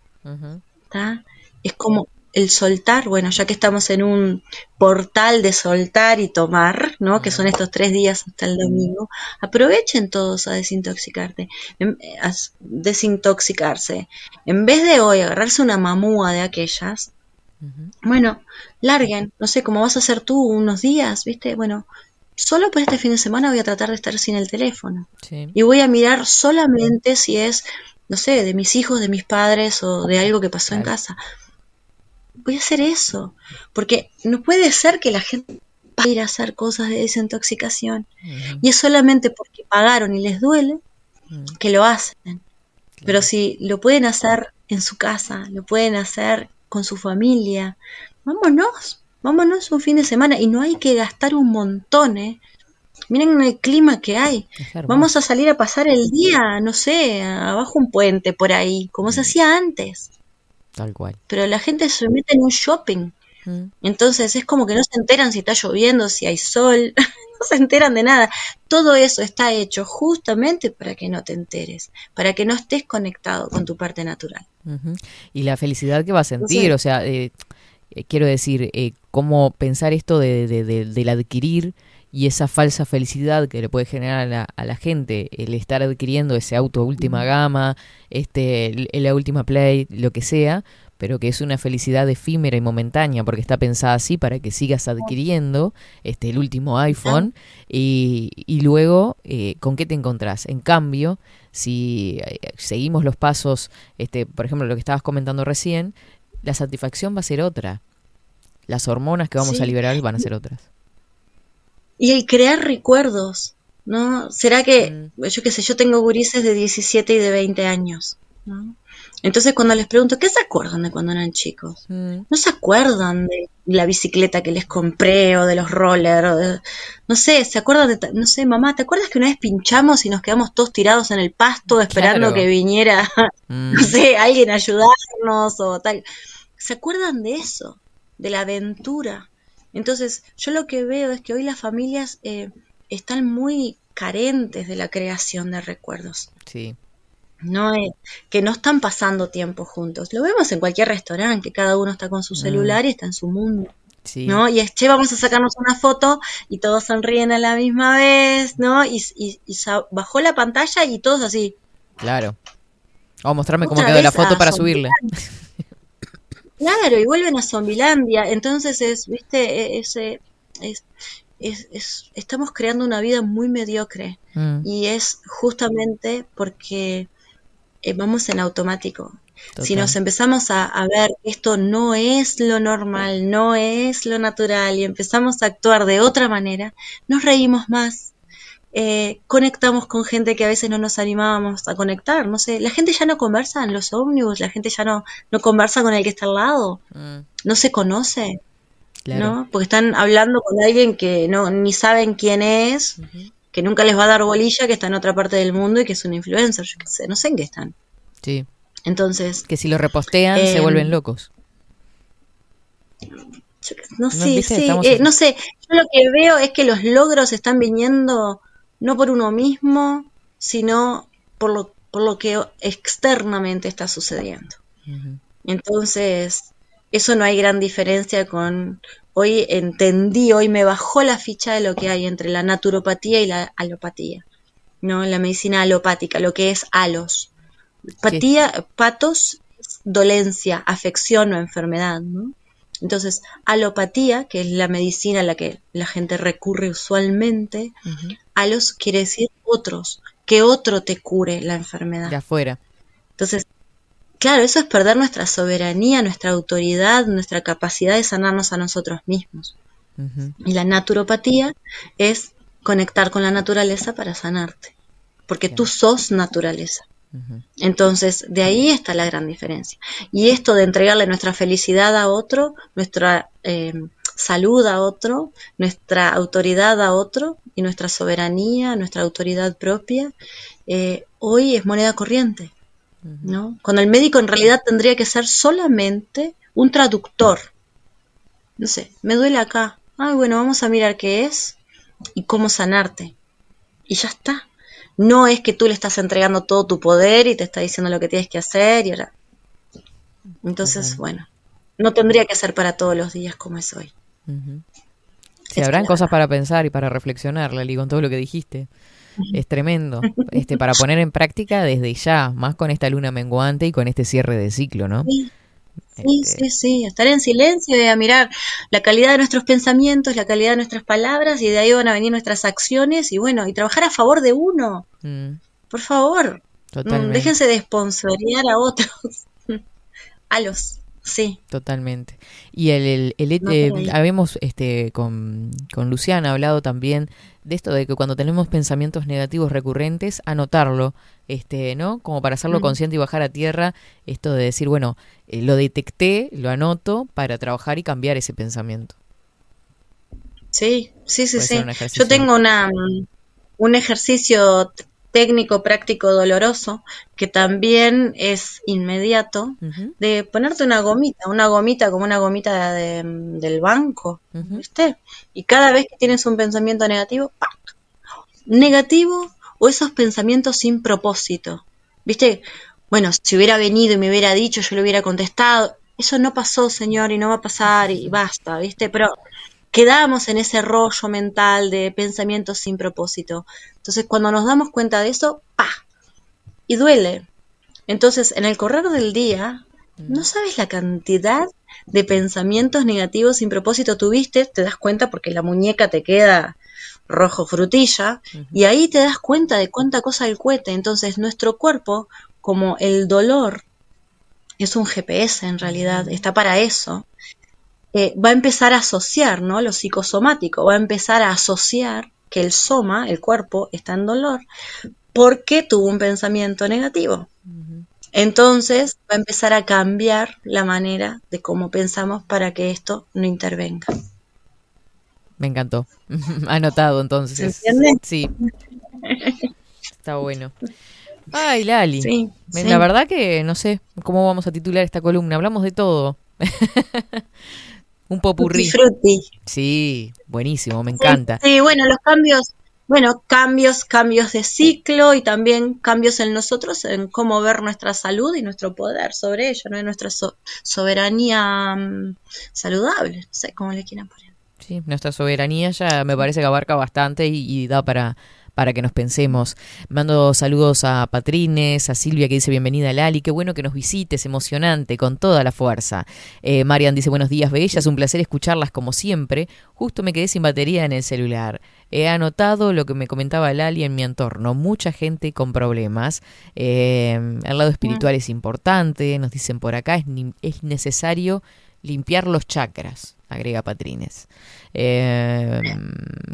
[SPEAKER 5] ¿tá? Es como el soltar, bueno, ya que estamos en un portal de soltar y tomar, ¿no? Que son estos tres días hasta el domingo, aprovechen todos a desintoxicarte, em- a desintoxicarse. En vez de hoy agarrarse una mamúa de aquellas, bueno, larguen, no sé, cómo vas a hacer tú unos días, ¿viste? Bueno, solo por este fin de semana voy a tratar de estar sin el teléfono
[SPEAKER 2] Sí.
[SPEAKER 5] y voy a mirar solamente si es, no sé, de mis hijos, de mis padres o de algo que pasó en casa. Voy a hacer eso, porque no puede ser que la gente vaya a ir a hacer cosas de desintoxicación y es solamente porque pagaron y les duele que lo hacen. Pero si lo pueden hacer en su casa, lo pueden hacer con su familia, vámonos, vámonos un fin de semana y no hay que gastar un montón, ¿eh? Miren el clima que hay. Vamos a salir a pasar el día, no sé, abajo un puente por ahí, como se hacía antes.
[SPEAKER 2] Tal cual.
[SPEAKER 5] Pero la gente se mete en un shopping.
[SPEAKER 2] Mm.
[SPEAKER 5] Entonces es como que no se enteran si está lloviendo, si hay sol, no se enteran de nada. Todo eso está hecho justamente para que no te enteres, para que no estés conectado con tu parte natural.
[SPEAKER 2] Y la felicidad que va a sentir,
[SPEAKER 5] Entonces-
[SPEAKER 2] o sea, eh, eh, quiero decir, eh, cómo pensar esto de, de- de- del adquirir y esa falsa felicidad que le puede generar a la, a la gente el estar adquiriendo ese auto última gama, este, la última play, lo que sea, pero que es una felicidad efímera y momentánea porque está pensada así para que sigas adquiriendo este el último iPhone y, y luego eh, con qué te encontrás. En cambio, si eh, seguimos los pasos, este, por ejemplo, lo que estabas comentando recién, la satisfacción va a ser otra. Las hormonas que vamos
[SPEAKER 5] Sí.
[SPEAKER 2] a liberar van a ser otras.
[SPEAKER 5] Y el crear recuerdos, ¿no? ¿Será que,
[SPEAKER 2] Mm.
[SPEAKER 5] yo qué sé, yo tengo gurises de 17 y de 20 años, ¿no? Entonces cuando les pregunto, ¿qué se acuerdan de cuando eran chicos?
[SPEAKER 2] Mm,
[SPEAKER 5] No se acuerdan de la bicicleta que les compré o de los rollers, o de- no sé, se acuerdan de, no sé, mamá, ¿te acuerdas que una vez pinchamos y nos quedamos todos tirados en el pasto esperando
[SPEAKER 2] Claro.
[SPEAKER 5] que viniera,
[SPEAKER 2] mm,
[SPEAKER 5] no sé, alguien a ayudarnos o tal? ¿Se acuerdan de eso? De la aventura. Entonces, yo lo que veo es que hoy las familias eh, están muy carentes de la creación de recuerdos.
[SPEAKER 2] sí,
[SPEAKER 5] No es, que no están pasando tiempo juntos. Lo vemos en cualquier restaurante, que cada uno está con su celular y está en su mundo,
[SPEAKER 2] sí.
[SPEAKER 5] ¿no? Y es, che, vamos a sacarnos una foto y todos sonríen a la misma vez, ¿no? Y, y- y sa- bajó la pantalla y todos así.
[SPEAKER 2] Claro. O mostrarme cómo quedó la foto para
[SPEAKER 5] Zombielandia.
[SPEAKER 2] subirla.
[SPEAKER 5] Claro, y vuelven a Zombilandia. Entonces es, viste, E- ese, es, es- es- estamos creando una vida muy mediocre.
[SPEAKER 2] Mm,
[SPEAKER 5] Y es justamente porque eh, vamos en automático. Si nos empezamos a, a ver que esto no es lo normal, no es lo natural y empezamos a actuar de otra manera, nos reímos más, eh, conectamos con gente que a veces no nos animábamos a conectar, no sé, la gente ya no conversa en los ómnibus, la gente ya no, no conversa con el que está al lado,
[SPEAKER 2] Mm,
[SPEAKER 5] no se conoce,
[SPEAKER 2] claro.
[SPEAKER 5] ¿no? Porque están hablando con alguien que no ni saben quién es, que nunca les va a dar bolilla, que está en otra parte del mundo y que es un influencer, yo qué sé, no sé en qué están.
[SPEAKER 2] Sí.
[SPEAKER 5] Entonces,
[SPEAKER 2] Que si lo repostean se
[SPEAKER 5] Em,
[SPEAKER 2] vuelven locos.
[SPEAKER 5] Yo No
[SPEAKER 2] No,
[SPEAKER 5] sí,
[SPEAKER 2] estamos
[SPEAKER 5] eh, no sé, yo lo que veo es que los logros están viniendo no por uno mismo, sino por lo, por lo que externamente está sucediendo. Entonces, eso no hay gran diferencia con hoy entendí, hoy me bajó la ficha de lo que hay entre la naturopatía y la alopatía, ¿no? La medicina alopática, lo que es alos. Patía, patos, dolencia, afección o enfermedad, ¿no? Entonces, alopatía, que es la medicina a la que la gente recurre usualmente, alos quiere decir otros, que otro te cure la enfermedad.
[SPEAKER 2] De afuera.
[SPEAKER 5] Entonces, claro, eso es perder nuestra soberanía, nuestra autoridad, nuestra capacidad de sanarnos a nosotros mismos. Y la naturopatía es conectar con la naturaleza para sanarte, porque tú sos naturaleza. Entonces, de ahí está la gran diferencia. Y esto de entregarle nuestra felicidad a otro, nuestra eh, salud a otro, nuestra autoridad a otro y nuestra soberanía, nuestra autoridad propia, eh, hoy es moneda corriente. ¿no? Cuando el médico en realidad tendría que ser solamente un traductor. No sé, me duele acá. Ay, bueno, vamos a mirar qué es y cómo sanarte. Y ya está. No es que tú le estás entregando todo tu poder y te está diciendo lo que tienes que hacer y ahora. Entonces, bueno, no tendría que ser para todos los días como es hoy.
[SPEAKER 2] Sí, habrán cosas para pensar y para reflexionar, Lali, con todo lo que dijiste. Es tremendo. Este, para poner en práctica desde ya, más con esta luna menguante y con este cierre de ciclo, ¿no?
[SPEAKER 5] Sí, sí, sí, sí. Estar en silencio y a mirar la calidad de nuestros pensamientos, la calidad de nuestras palabras y de ahí van a venir nuestras acciones y bueno, y trabajar a favor de uno.
[SPEAKER 2] Mm,
[SPEAKER 5] Por favor.
[SPEAKER 2] Totalmente.
[SPEAKER 5] Mm, Déjense de sponsorear a otros. a los. Sí.
[SPEAKER 2] Totalmente. Y el, el, el-
[SPEAKER 5] No
[SPEAKER 2] eh,
[SPEAKER 5] ahí.
[SPEAKER 2] habíamos este, con, con Luciana hablado también de esto de que cuando tenemos pensamientos negativos recurrentes, anotarlo, este, ¿no? Como para hacerlo consciente y bajar a tierra, esto de decir, bueno, eh, lo detecté, lo anoto para trabajar y cambiar ese pensamiento.
[SPEAKER 5] Sí, sí, sí, sí. Yo tengo una, un ejercicio técnico, práctico, doloroso, que también es inmediato, de ponerte una gomita, una gomita como una gomita de- del banco. ¿viste? Y cada vez que tienes un pensamiento negativo, ¡pac! Negativo o esos pensamientos sin propósito, ¿viste? Bueno, si hubiera venido y me hubiera dicho, yo le hubiera contestado, eso no pasó, señor, y no va a pasar, y basta, ¿viste? Pero quedamos en ese rollo mental de pensamientos sin propósito. Entonces, cuando nos damos cuenta de eso, ¡pa! Y duele. Entonces, en el correr del día, no sabes la cantidad de pensamientos negativos sin propósito tuviste, te das cuenta porque la muñeca te queda rojo frutilla, y ahí te das cuenta de cuánta cosa el cohete. Entonces, nuestro cuerpo, como el dolor, es un GPS en realidad, está para eso eh, va a empezar a asociar, ¿no? Lo psicosomático, va a empezar a asociar que el soma, el cuerpo, está en dolor porque tuvo un pensamiento negativo. Entonces va a empezar a cambiar la manera de cómo pensamos para que esto no intervenga.
[SPEAKER 2] Me encantó. Anotado entonces.
[SPEAKER 5] ¿Se entiende?
[SPEAKER 2] Sí. Está bueno. Ay, Lali.
[SPEAKER 5] Sí,
[SPEAKER 2] Me-
[SPEAKER 5] sí.
[SPEAKER 2] La verdad que no sé cómo vamos a titular esta columna. Hablamos de todo. Un popurrí.
[SPEAKER 5] Frutti.
[SPEAKER 2] Sí, buenísimo, me encanta.
[SPEAKER 5] Sí, bueno, los cambios, bueno, cambios, cambios de ciclo y también cambios en nosotros en cómo ver nuestra salud y nuestro poder sobre ello, ¿no? nuestra so- soberanía mm, saludable, no sé cómo le quieran poner.
[SPEAKER 2] Sí, nuestra soberanía ya me parece que abarca bastante y, y da para, para que nos pensemos. Mando saludos a Patrines, a Silvia que dice bienvenida Lali, qué bueno que nos visites, emocionante, con toda la fuerza. Eh, Marian dice buenos días, bellas, un placer escucharlas como siempre. Justo me quedé sin batería en el celular. He anotado lo que me comentaba Lali en mi entorno, mucha gente con problemas. Eh, el lado espiritual es importante, nos dicen por acá, es, ni- es necesario limpiar los chakras, agrega Patrines. Eh,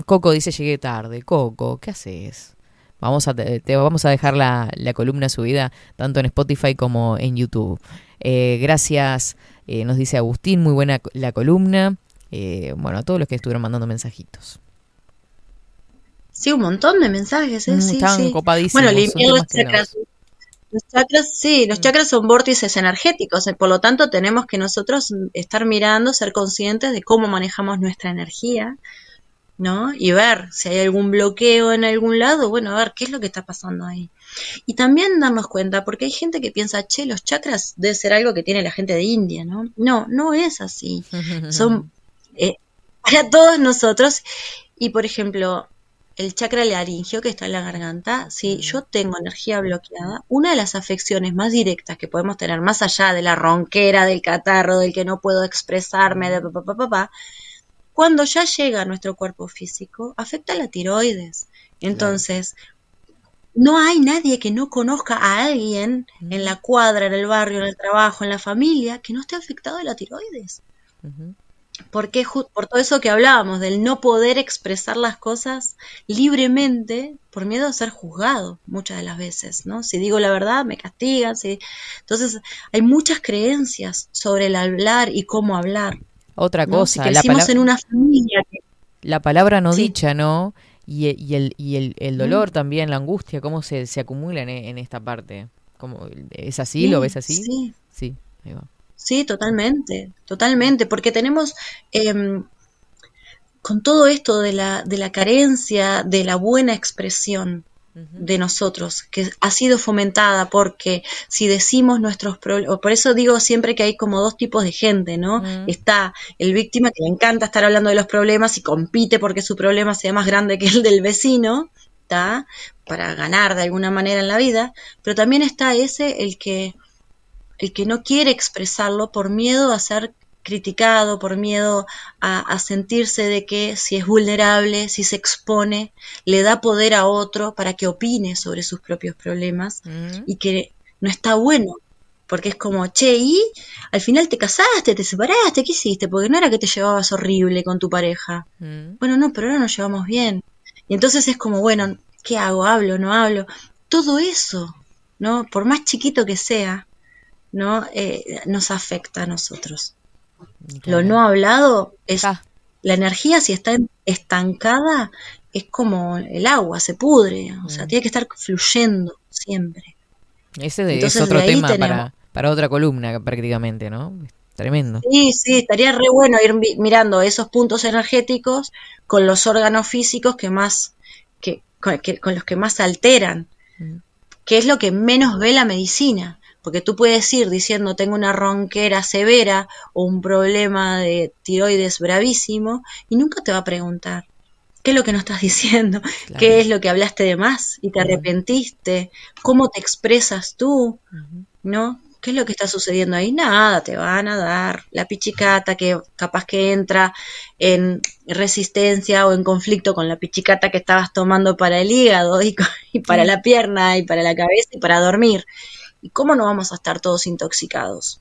[SPEAKER 2] Coco dice llegué tarde. Coco, ¿qué haces? Vamos a, te vamos a dejar la, la columna subida tanto en Spotify como en YouTube. Eh, gracias, eh, nos dice Agustín, muy buena la columna. Eh, bueno, a todos los que estuvieron mandando mensajitos.
[SPEAKER 5] Sí, un montón de mensajes.
[SPEAKER 2] Mm,
[SPEAKER 5] sí,
[SPEAKER 2] estaban
[SPEAKER 5] sí.
[SPEAKER 2] copadísimos,
[SPEAKER 5] Bueno, limpiar los chakras. Los chakras, sí, los chakras son vórtices energéticos, eh, por lo tanto tenemos que nosotros mm, estar mirando, ser conscientes de cómo manejamos nuestra energía, ¿no? Y ver si hay algún bloqueo en algún lado, bueno, a ver qué es lo que está pasando ahí. Y también darnos cuenta, porque hay gente que piensa, che, los chakras debe ser algo que tiene la gente de India, ¿no? No, no es así. Son eh, para todos nosotros. Y por ejemplo, el chakra laringio que está en la garganta, si yo tengo energía bloqueada, una de las afecciones más directas que podemos tener, más allá de la ronquera, del catarro, del que no puedo expresarme, de papá, papá, papá, cuando ya llega a nuestro cuerpo físico, afecta a la tiroides. Entonces, no hay nadie que no conozca a alguien en la cuadra, en el barrio, en el trabajo, en la familia, que no esté afectado de la tiroides. Por todo eso que hablábamos, del no poder expresar las cosas libremente por miedo a ser juzgado muchas de las veces, ¿no? Si digo la verdad, me castigan. Si... Entonces, hay muchas creencias sobre el hablar y cómo hablar.
[SPEAKER 2] Otra
[SPEAKER 5] ¿no?
[SPEAKER 2] cosa,
[SPEAKER 5] si
[SPEAKER 2] la,
[SPEAKER 5] crecimos
[SPEAKER 2] pala-
[SPEAKER 5] en una familia que
[SPEAKER 2] la palabra no
[SPEAKER 5] Sí.
[SPEAKER 2] dicha, ¿no? Y, y el, y el, el dolor también, la angustia, cómo se, se acumula en, en esta parte. ¿Cómo, ¿Es así? ¿Lo ves así?
[SPEAKER 5] Sí,
[SPEAKER 2] Sí, ahí va.
[SPEAKER 5] Sí, totalmente, totalmente, porque tenemos em, con todo esto de la, de la carencia de la buena expresión de nosotros, que ha sido fomentada porque si decimos nuestros problemas, por eso digo siempre que hay como dos tipos de gente, ¿no? Está el víctima que le encanta estar hablando de los problemas y compite porque su problema sea más grande que el del vecino, ¿está? Para ganar de alguna manera en la vida, pero también está ese, el que el que no quiere expresarlo por miedo a ser criticado, por miedo a, a sentirse de que si es vulnerable, si se expone, le da poder a otro para que opine sobre sus propios problemas y que no está bueno, porque es como, che, y al final te casaste, te separaste, ¿qué hiciste? Porque no era que te llevabas horrible con tu pareja. Bueno, no, pero ahora nos llevamos bien. Y entonces es como, bueno, ¿qué hago? ¿Hablo? ¿No hablo? Todo eso, ¿no? Por más chiquito que sea, ¿no? Eh, nos afecta a nosotros. Lo no hablado es la energía si está estancada es como el agua, se pudre, o sea, tiene que estar fluyendo siempre.
[SPEAKER 2] Ese de- es otro
[SPEAKER 5] de
[SPEAKER 2] tema
[SPEAKER 5] tenemos-
[SPEAKER 2] para, para otra columna prácticamente, ¿no? Tremendo.
[SPEAKER 5] Sí, sí, estaría re bueno ir mi- mirando esos puntos energéticos con los órganos físicos que más, que, con, que- con los que más se alteran, que es lo que menos ve la medicina. Porque tú puedes ir diciendo tengo una ronquera severa o un problema de tiroides bravísimo y nunca te va a preguntar qué es lo que no estás diciendo, qué es lo que hablaste de más y te arrepentiste, cómo te expresas tú, ¿no? ¿Qué es lo que está sucediendo ahí? Nada, te van a dar la pichicata que capaz que entra en resistencia o en conflicto con la pichicata que estabas tomando para el hígado y, para la pierna y para la cabeza y para dormir. ¿Y cómo no vamos a estar todos intoxicados?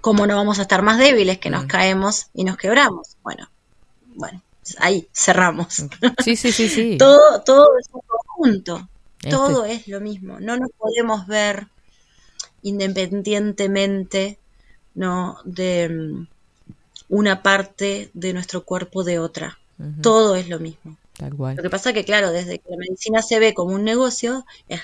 [SPEAKER 5] ¿Cómo no vamos a estar más débiles que nos caemos y nos quebramos? Bueno, bueno, ahí cerramos.
[SPEAKER 2] Sí, sí, sí, sí.
[SPEAKER 5] todo, todo es un conjunto.
[SPEAKER 2] Este-
[SPEAKER 5] Todo es lo mismo. No nos podemos ver independientemente no de mm, una parte de nuestro cuerpo de otra. Todo es lo mismo. Lo que pasa que, claro, desde que la medicina se ve como un negocio, es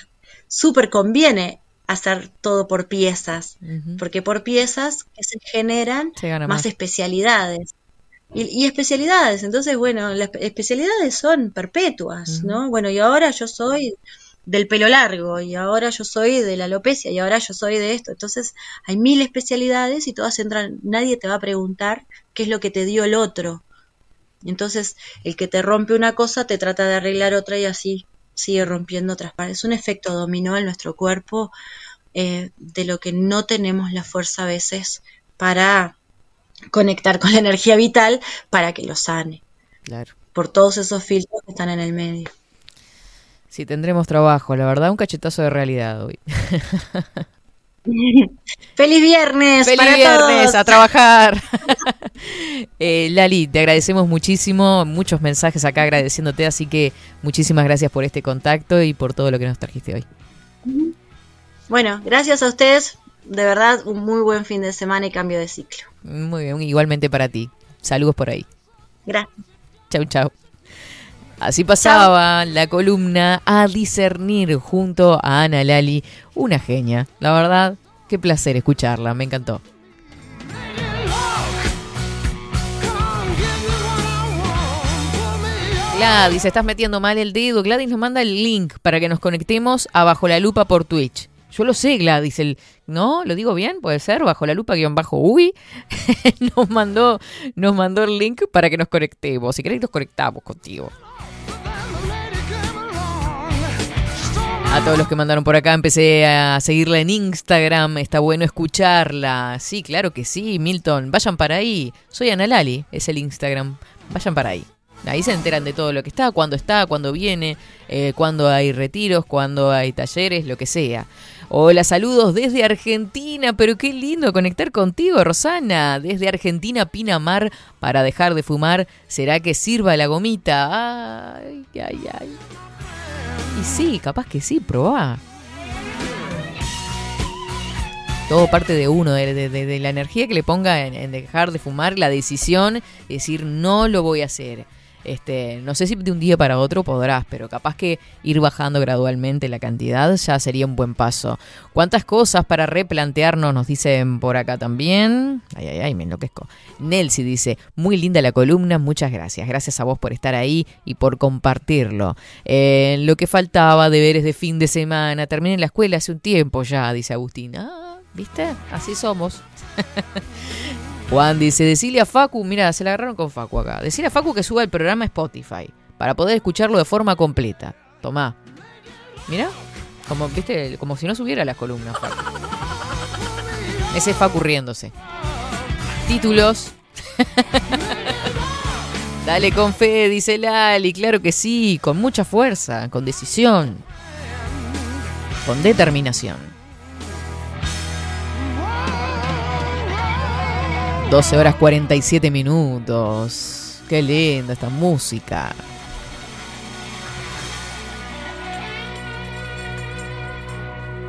[SPEAKER 5] súper conviene hacer todo por piezas, porque por piezas que se generan
[SPEAKER 2] Se
[SPEAKER 5] más
[SPEAKER 2] más.
[SPEAKER 5] especialidades. Y, y especialidades, entonces, bueno, las espe- especialidades son perpetuas, ¿no? Bueno, y ahora yo soy del pelo largo, y ahora yo soy de la alopecia, y ahora yo soy de esto. Entonces, hay mil especialidades y todas entran, nadie te va a preguntar qué es lo que te dio el otro. Entonces, el que te rompe una cosa te trata de arreglar otra y así sigue rompiendo otras partes. Es un efecto dominó en nuestro cuerpo eh, de lo que no tenemos la fuerza a veces para conectar con la energía vital para que lo sane.
[SPEAKER 2] Claro.
[SPEAKER 5] Por todos esos filtros que están en el medio.
[SPEAKER 2] Sí, tendremos trabajo, la verdad, un cachetazo de realidad hoy.
[SPEAKER 5] ¡Feliz viernes!
[SPEAKER 2] ¡Feliz
[SPEAKER 5] para
[SPEAKER 2] viernes!
[SPEAKER 5] todos!
[SPEAKER 2] ¡A trabajar! Eh, Lali, te agradecemos muchísimo, muchos mensajes acá agradeciéndote, así que muchísimas gracias por este contacto y por todo lo que nos trajiste hoy.
[SPEAKER 5] Bueno, gracias a ustedes. De verdad, un muy buen fin de semana y cambio de ciclo.
[SPEAKER 2] Muy bien, igualmente para ti. Saludos por ahí.
[SPEAKER 5] Gracias.
[SPEAKER 2] Chau, chau. Así pasaba la columna a discernir junto a Ana Lali, una genia. La verdad, qué placer escucharla, me encantó. Gladys, estás metiendo mal el dedo. Gladys nos manda el link para que nos conectemos a Bajo la Lupa por Twitch. Yo lo sé, Gladys, ¿no? ¿Lo digo bien? Puede ser, bajo la lupa guion bajo uy. nos mandó, nos mandó el link para que nos conectemos. Si querés nos conectamos contigo. A todos los que mandaron por acá, empecé a seguirla en Instagram. Está bueno escucharla. Sí, claro que sí, Milton. Vayan para ahí. Soy Ana Lali, es el Instagram. Vayan para ahí. Ahí se enteran de todo lo que está, cuándo está, cuándo viene, eh, cuándo hay retiros, cuándo hay talleres, lo que sea. Hola, saludos desde Argentina, pero qué lindo conectar contigo, Rosana. Desde Argentina, Pinamar, para dejar de fumar, ¿será que sirva la gomita? Ay, ay, ay. Y sí, capaz que sí, probá. Todo parte de uno, de, de- de- de la energía que le ponga en, en dejar de fumar, la decisión, decir no lo voy a hacer. Este, no sé si de un día para otro podrás, pero capaz que ir bajando gradualmente la cantidad ya sería un buen paso. ¿Cuántas cosas para replantearnos? Nos dicen por acá también. Ay, ay, ay, me enloquezco. Nelsi dice, muy linda la columna, muchas gracias. Gracias a vos por estar ahí y por compartirlo. Eh, lo que faltaba, deberes de fin de semana. Terminé la escuela hace un tiempo ya, dice Agustín. Ah, ¿viste? Así somos. Juan dice, decile a Facu, mira, se la agarraron con Facu acá. Decile a Facu que suba el programa Spotify para poder escucharlo de forma completa. Tomá. Mira, como, viste, como si no subiera las columnas. Ese es Facu riéndose. Títulos. Dale con fe, dice Lali. Claro que sí, con mucha fuerza, con decisión, con determinación. 12 horas 47 minutos. Qué linda esta música.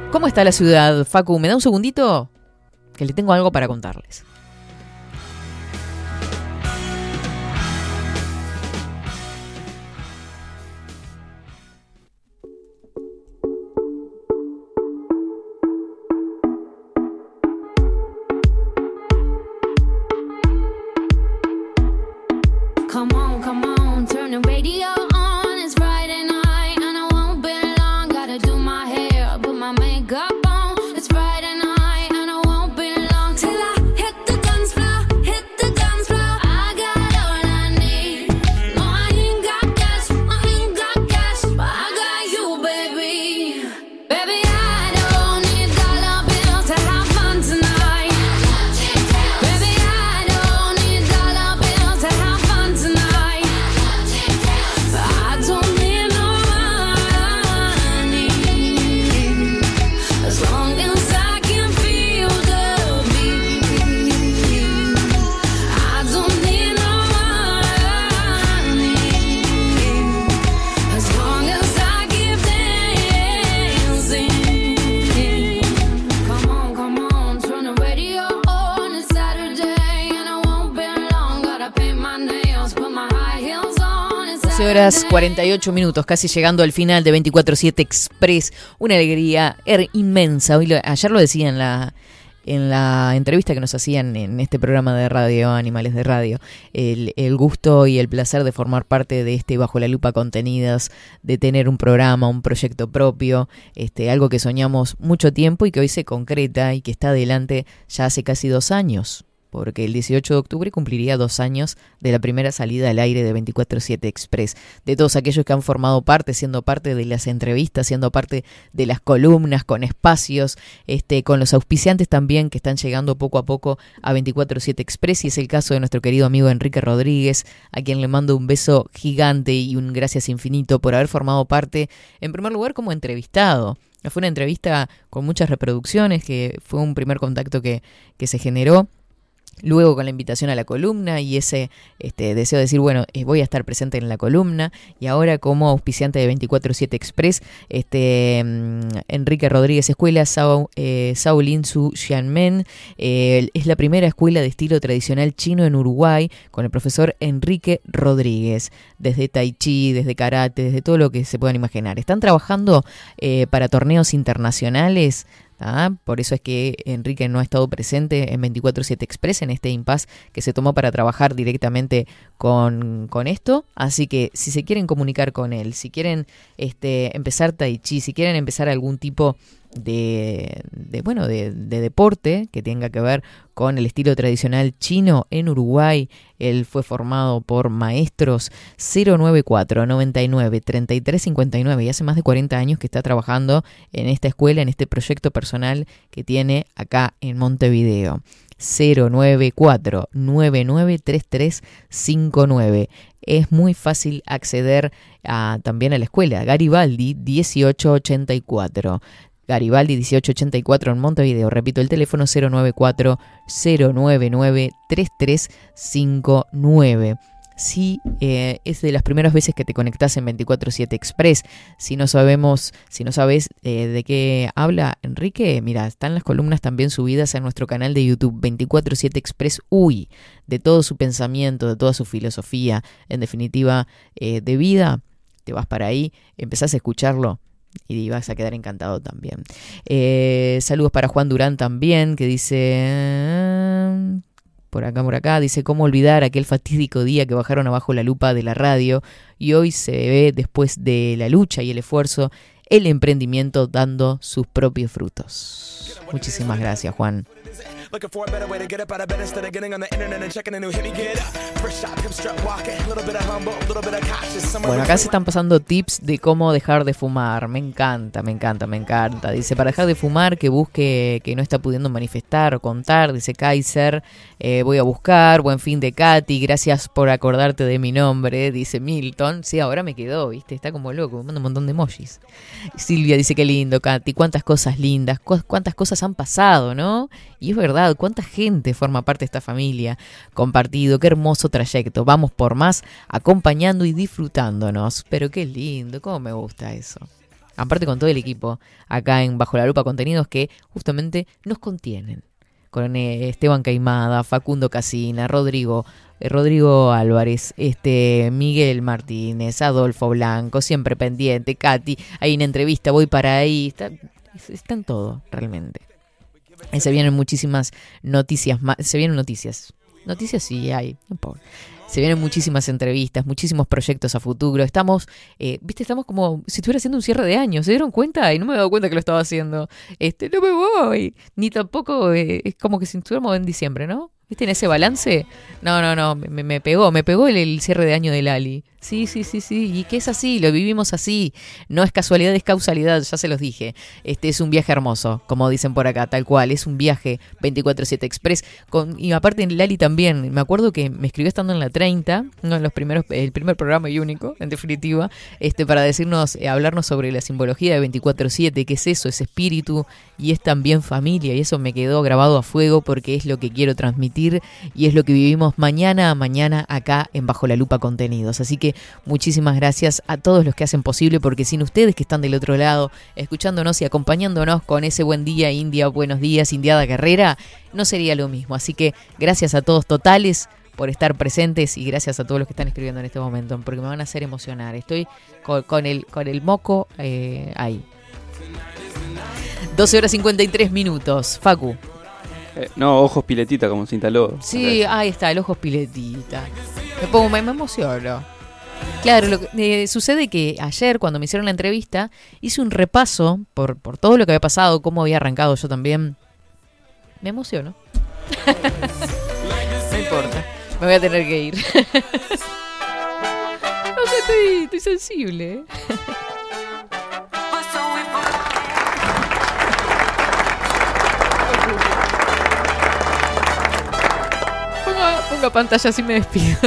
[SPEAKER 2] ¿Cómo está la ciudad, Facu? ¿Me da un segundito? Que le tengo algo para contarles. Horas 48 minutos, casi llegando al final de 24-7 Express. Una alegría er- inmensa. Hoy ayer lo decía en la, en la entrevista que nos hacían en este programa de radio, Animales de Radio, el, el gusto y el placer de formar parte de este Bajo la Lupa Contenidas, de tener un programa, un proyecto propio, este, algo que soñamos mucho tiempo y que hoy se concreta y que está adelante ya hace casi dos años porque el 18 de octubre cumpliría dos años de la primera salida al aire de 24-7 Express. De todos aquellos que han formado parte, siendo parte de las entrevistas, siendo parte de las columnas, con espacios, este, con los auspiciantes también que están llegando poco a poco a 24-7 Express. Y es el caso de nuestro querido amigo Enrique Rodríguez, a quien le mando un beso gigante y un gracias infinito por haber formado parte, en primer lugar, como entrevistado. Fue una entrevista con muchas reproducciones, que fue un primer contacto que, que se generó. Luego con la invitación a la columna y ese este, deseo de decir, bueno, eh, voy a estar presente en la columna. Y ahora como auspiciante de 24-7 Express, este, mm, Enrique Rodríguez Escuela, Sao, eh, Shaolin Su Xianmen, eh, es la primera escuela de estilo tradicional chino en Uruguay con el profesor Enrique Rodríguez. Desde Tai Chi, desde Karate, desde todo lo que se puedan imaginar. Están trabajando eh, para torneos internacionales ¿ah? Por eso es que Enrique no ha estado presente en 24-7 Express, en este impasse que se tomó para trabajar directamente con, con esto. Así que si se quieren comunicar con él, si quieren este, empezar Tai Chi, si quieren empezar algún tipo de, de, bueno de, de deporte que tenga que ver con el estilo tradicional chino en Uruguay. Él fue formado por maestros 094 99 33 59 y hace más de 40 años que está trabajando en esta escuela, en este proyecto personal que tiene acá en Montevideo. 094 993359. Es muy fácil acceder a, también a la escuela. Garibaldi 1884. Garibaldi 1884 en Montevideo. Repito, el teléfono 094 099 3359. Si eh, es de las primeras veces que te conectas en 24/7 Express, si no sabemos, si no sabes eh, de qué habla Enrique, mira, están las columnas también subidas a nuestro canal de YouTube 24/7 Express Uy, de todo su pensamiento, de toda su filosofía, en definitiva, eh, de vida. Te vas para ahí, empezás a escucharlo y vas a quedar encantado también. Eh, saludos para Juan Durán también, que dice... Por acá, por acá, dice cómo olvidar aquel fatídico día que bajaron abajo la lupa de la radio y hoy se ve después de la lucha y el esfuerzo el emprendimiento dando sus propios frutos. Muchísimas gracias, Juan.
[SPEAKER 6] Looking for a better way to get up out of bed instead of getting on the internet and checking a new hit me get up. First shot, come strut walking. A little bit of humble, a little bit of cautious. Somewhere
[SPEAKER 2] Bueno, acá se están pasando tips de cómo dejar de fumar. Me encanta, me encanta, me encanta. Dice, para dejar de fumar, que busque que no está pudiendo manifestar o contar. Dice Kaiser, eh, voy a buscar. Buen fin de Katy, gracias por acordarte de mi nombre. Dice Milton. Sí, ahora me quedó, viste, está como loco, me manda un montón de emojis. Silvia dice, qué lindo, Katy, cuántas cosas lindas, cu- cuántas cosas han pasado, ¿no? Y es verdad, cuánta gente forma parte de esta familia. Compartido, qué hermoso trayecto. Vamos por más, acompañando y disfrutándonos. Pero qué lindo, cómo me gusta eso. Aparte con todo el equipo acá en Bajo la Lupa Contenidos que justamente nos contienen. Con eh, Esteban Caimada, Facundo Casina, Rodrigo, eh, Rodrigo Álvarez, este Miguel Martínez, Adolfo Blanco, siempre pendiente, Katy, hay una entrevista, voy para ahí, está, es- está en todo, realmente. Eh, Se vienen muchísimas noticias. Se vienen noticias. Noticias sí hay. Se vienen muchísimas entrevistas, muchísimos proyectos a futuro. Estamos, eh, viste, estamos como si estuviera haciendo un cierre de año. ¿Se dieron cuenta? Y no me he dado cuenta que lo estaba haciendo. Este, no me voy. Ni tampoco, eh, es como que si estuviéramos en diciembre, ¿no? ¿Viste en ese balance? No, no, no, me, me pegó, me pegó el, el cierre de año del Ali. Sí, sí, sí, sí, y que es así, lo vivimos así. No es casualidad, es causalidad, ya se los dije. Este es un viaje hermoso, como dicen por acá, tal cual. Es un viaje 24-7 Express. Con, y aparte Lali también, me acuerdo que me escribió estando en la 30, uno de los primeros, el primer programa y único, en definitiva, este, para decirnos, eh, hablarnos sobre la simbología de 24-7, qué es eso, es espíritu y es también familia. Y eso me quedó grabado a fuego porque es lo que quiero transmitir y es lo que vivimos mañana a mañana acá en Bajo la Lupa Contenidos. Así que muchísimas gracias a todos los que hacen posible porque sin ustedes que están del otro lado, escuchándonos y acompañándonos con ese buen día, India, buenos días, Indiada Guerrera, no sería lo mismo. Así que gracias a todos totales por estar presentes y gracias a todos los que están escribiendo en este momento porque me van a hacer emocionar. Estoy con, con el, con el moco eh, ahí. 12 horas 53 minutos. Facu.
[SPEAKER 3] Eh, no, ojos piletita como cinta lodo.
[SPEAKER 2] Sí, ahí está, el ojo piletita. Me pongo, me, me emociono. Claro, lo que, eh, sucede que ayer cuando me hicieron la entrevista hice un repaso por, por todo lo que había pasado, cómo había arrancado yo también. Me emociono. no importa, me voy a tener que ir. no sé, estoy, estoy sensible. ¿eh? Ponga, ponga pantalla así me despido.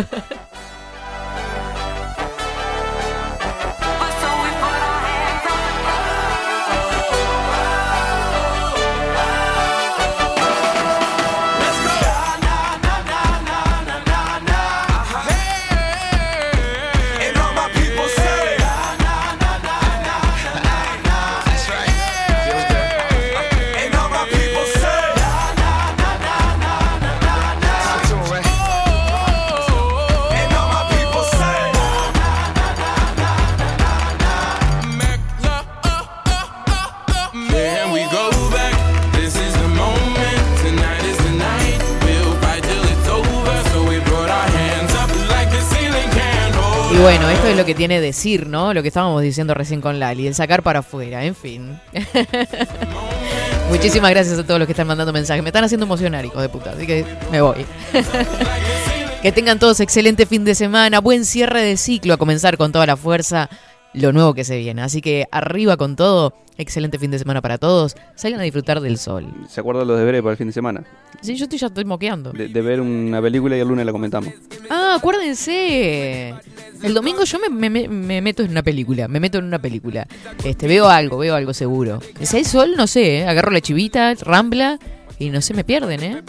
[SPEAKER 2] Bueno, esto es lo que tiene decir, ¿no? Lo que estábamos diciendo recién con Lali, el sacar para afuera, en fin. Muchísimas gracias a todos los que están mandando mensajes. Me están haciendo emocionar, hijos de puta, así que me voy. que tengan todos excelente fin de semana, buen cierre de ciclo, a comenzar con toda la fuerza lo nuevo que se viene. Así que arriba con todo, excelente fin de semana para todos. Salgan a disfrutar del sol.
[SPEAKER 3] ¿Se acuerdan los deberes para el fin de semana?
[SPEAKER 2] Sí, yo estoy, ya estoy moqueando.
[SPEAKER 3] De, de ver una película y el lunes la comentamos.
[SPEAKER 2] Ah, acuérdense. El domingo yo me, me- me- me meto en una película, me meto en una película. Este, veo algo, veo algo seguro. Si hay sol, no sé, ¿eh? agarro la chivita, rambla y no se me pierden, ¿eh?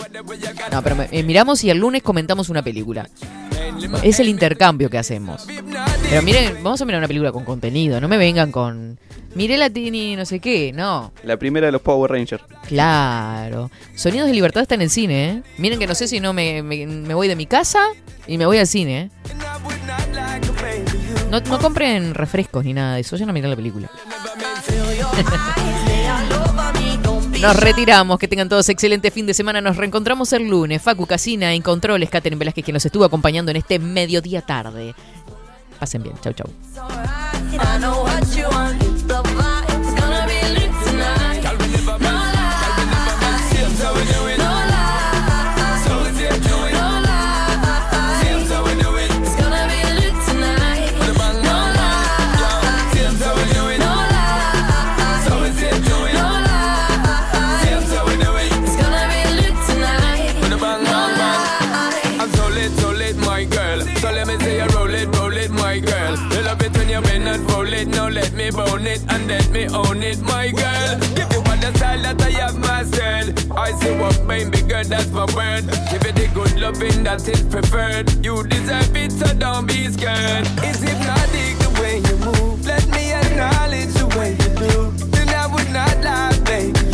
[SPEAKER 2] No, pero me- eh, miramos y el lunes comentamos una película. Es el intercambio que hacemos. Pero miren, vamos a mirar una película con contenido, no me vengan con... Miré la Tini no sé qué, no.
[SPEAKER 3] La primera de los Power Rangers.
[SPEAKER 2] Claro. Sonidos de Libertad está en el cine, ¿eh? Miren que no sé si no me, me- me voy de mi casa y me voy al cine, ¿eh? No, no compren refrescos ni nada de eso, vayan a mirar la película. Nos retiramos, que tengan todos excelente fin de semana. Nos reencontramos el lunes. Facu Casina en Controles, Catherine Velázquez, que nos estuvo acompañando en este mediodía tarde. Pasen bien, chau, chau.
[SPEAKER 6] it, my girl. Give you all the style that I have myself. I see what mine bigger, that's my word. Give you the good loving that is preferred. You deserve it, so don't be scared. It's hypnotic the way you move. Let me acknowledge the way you do. Then I would not lie, baby.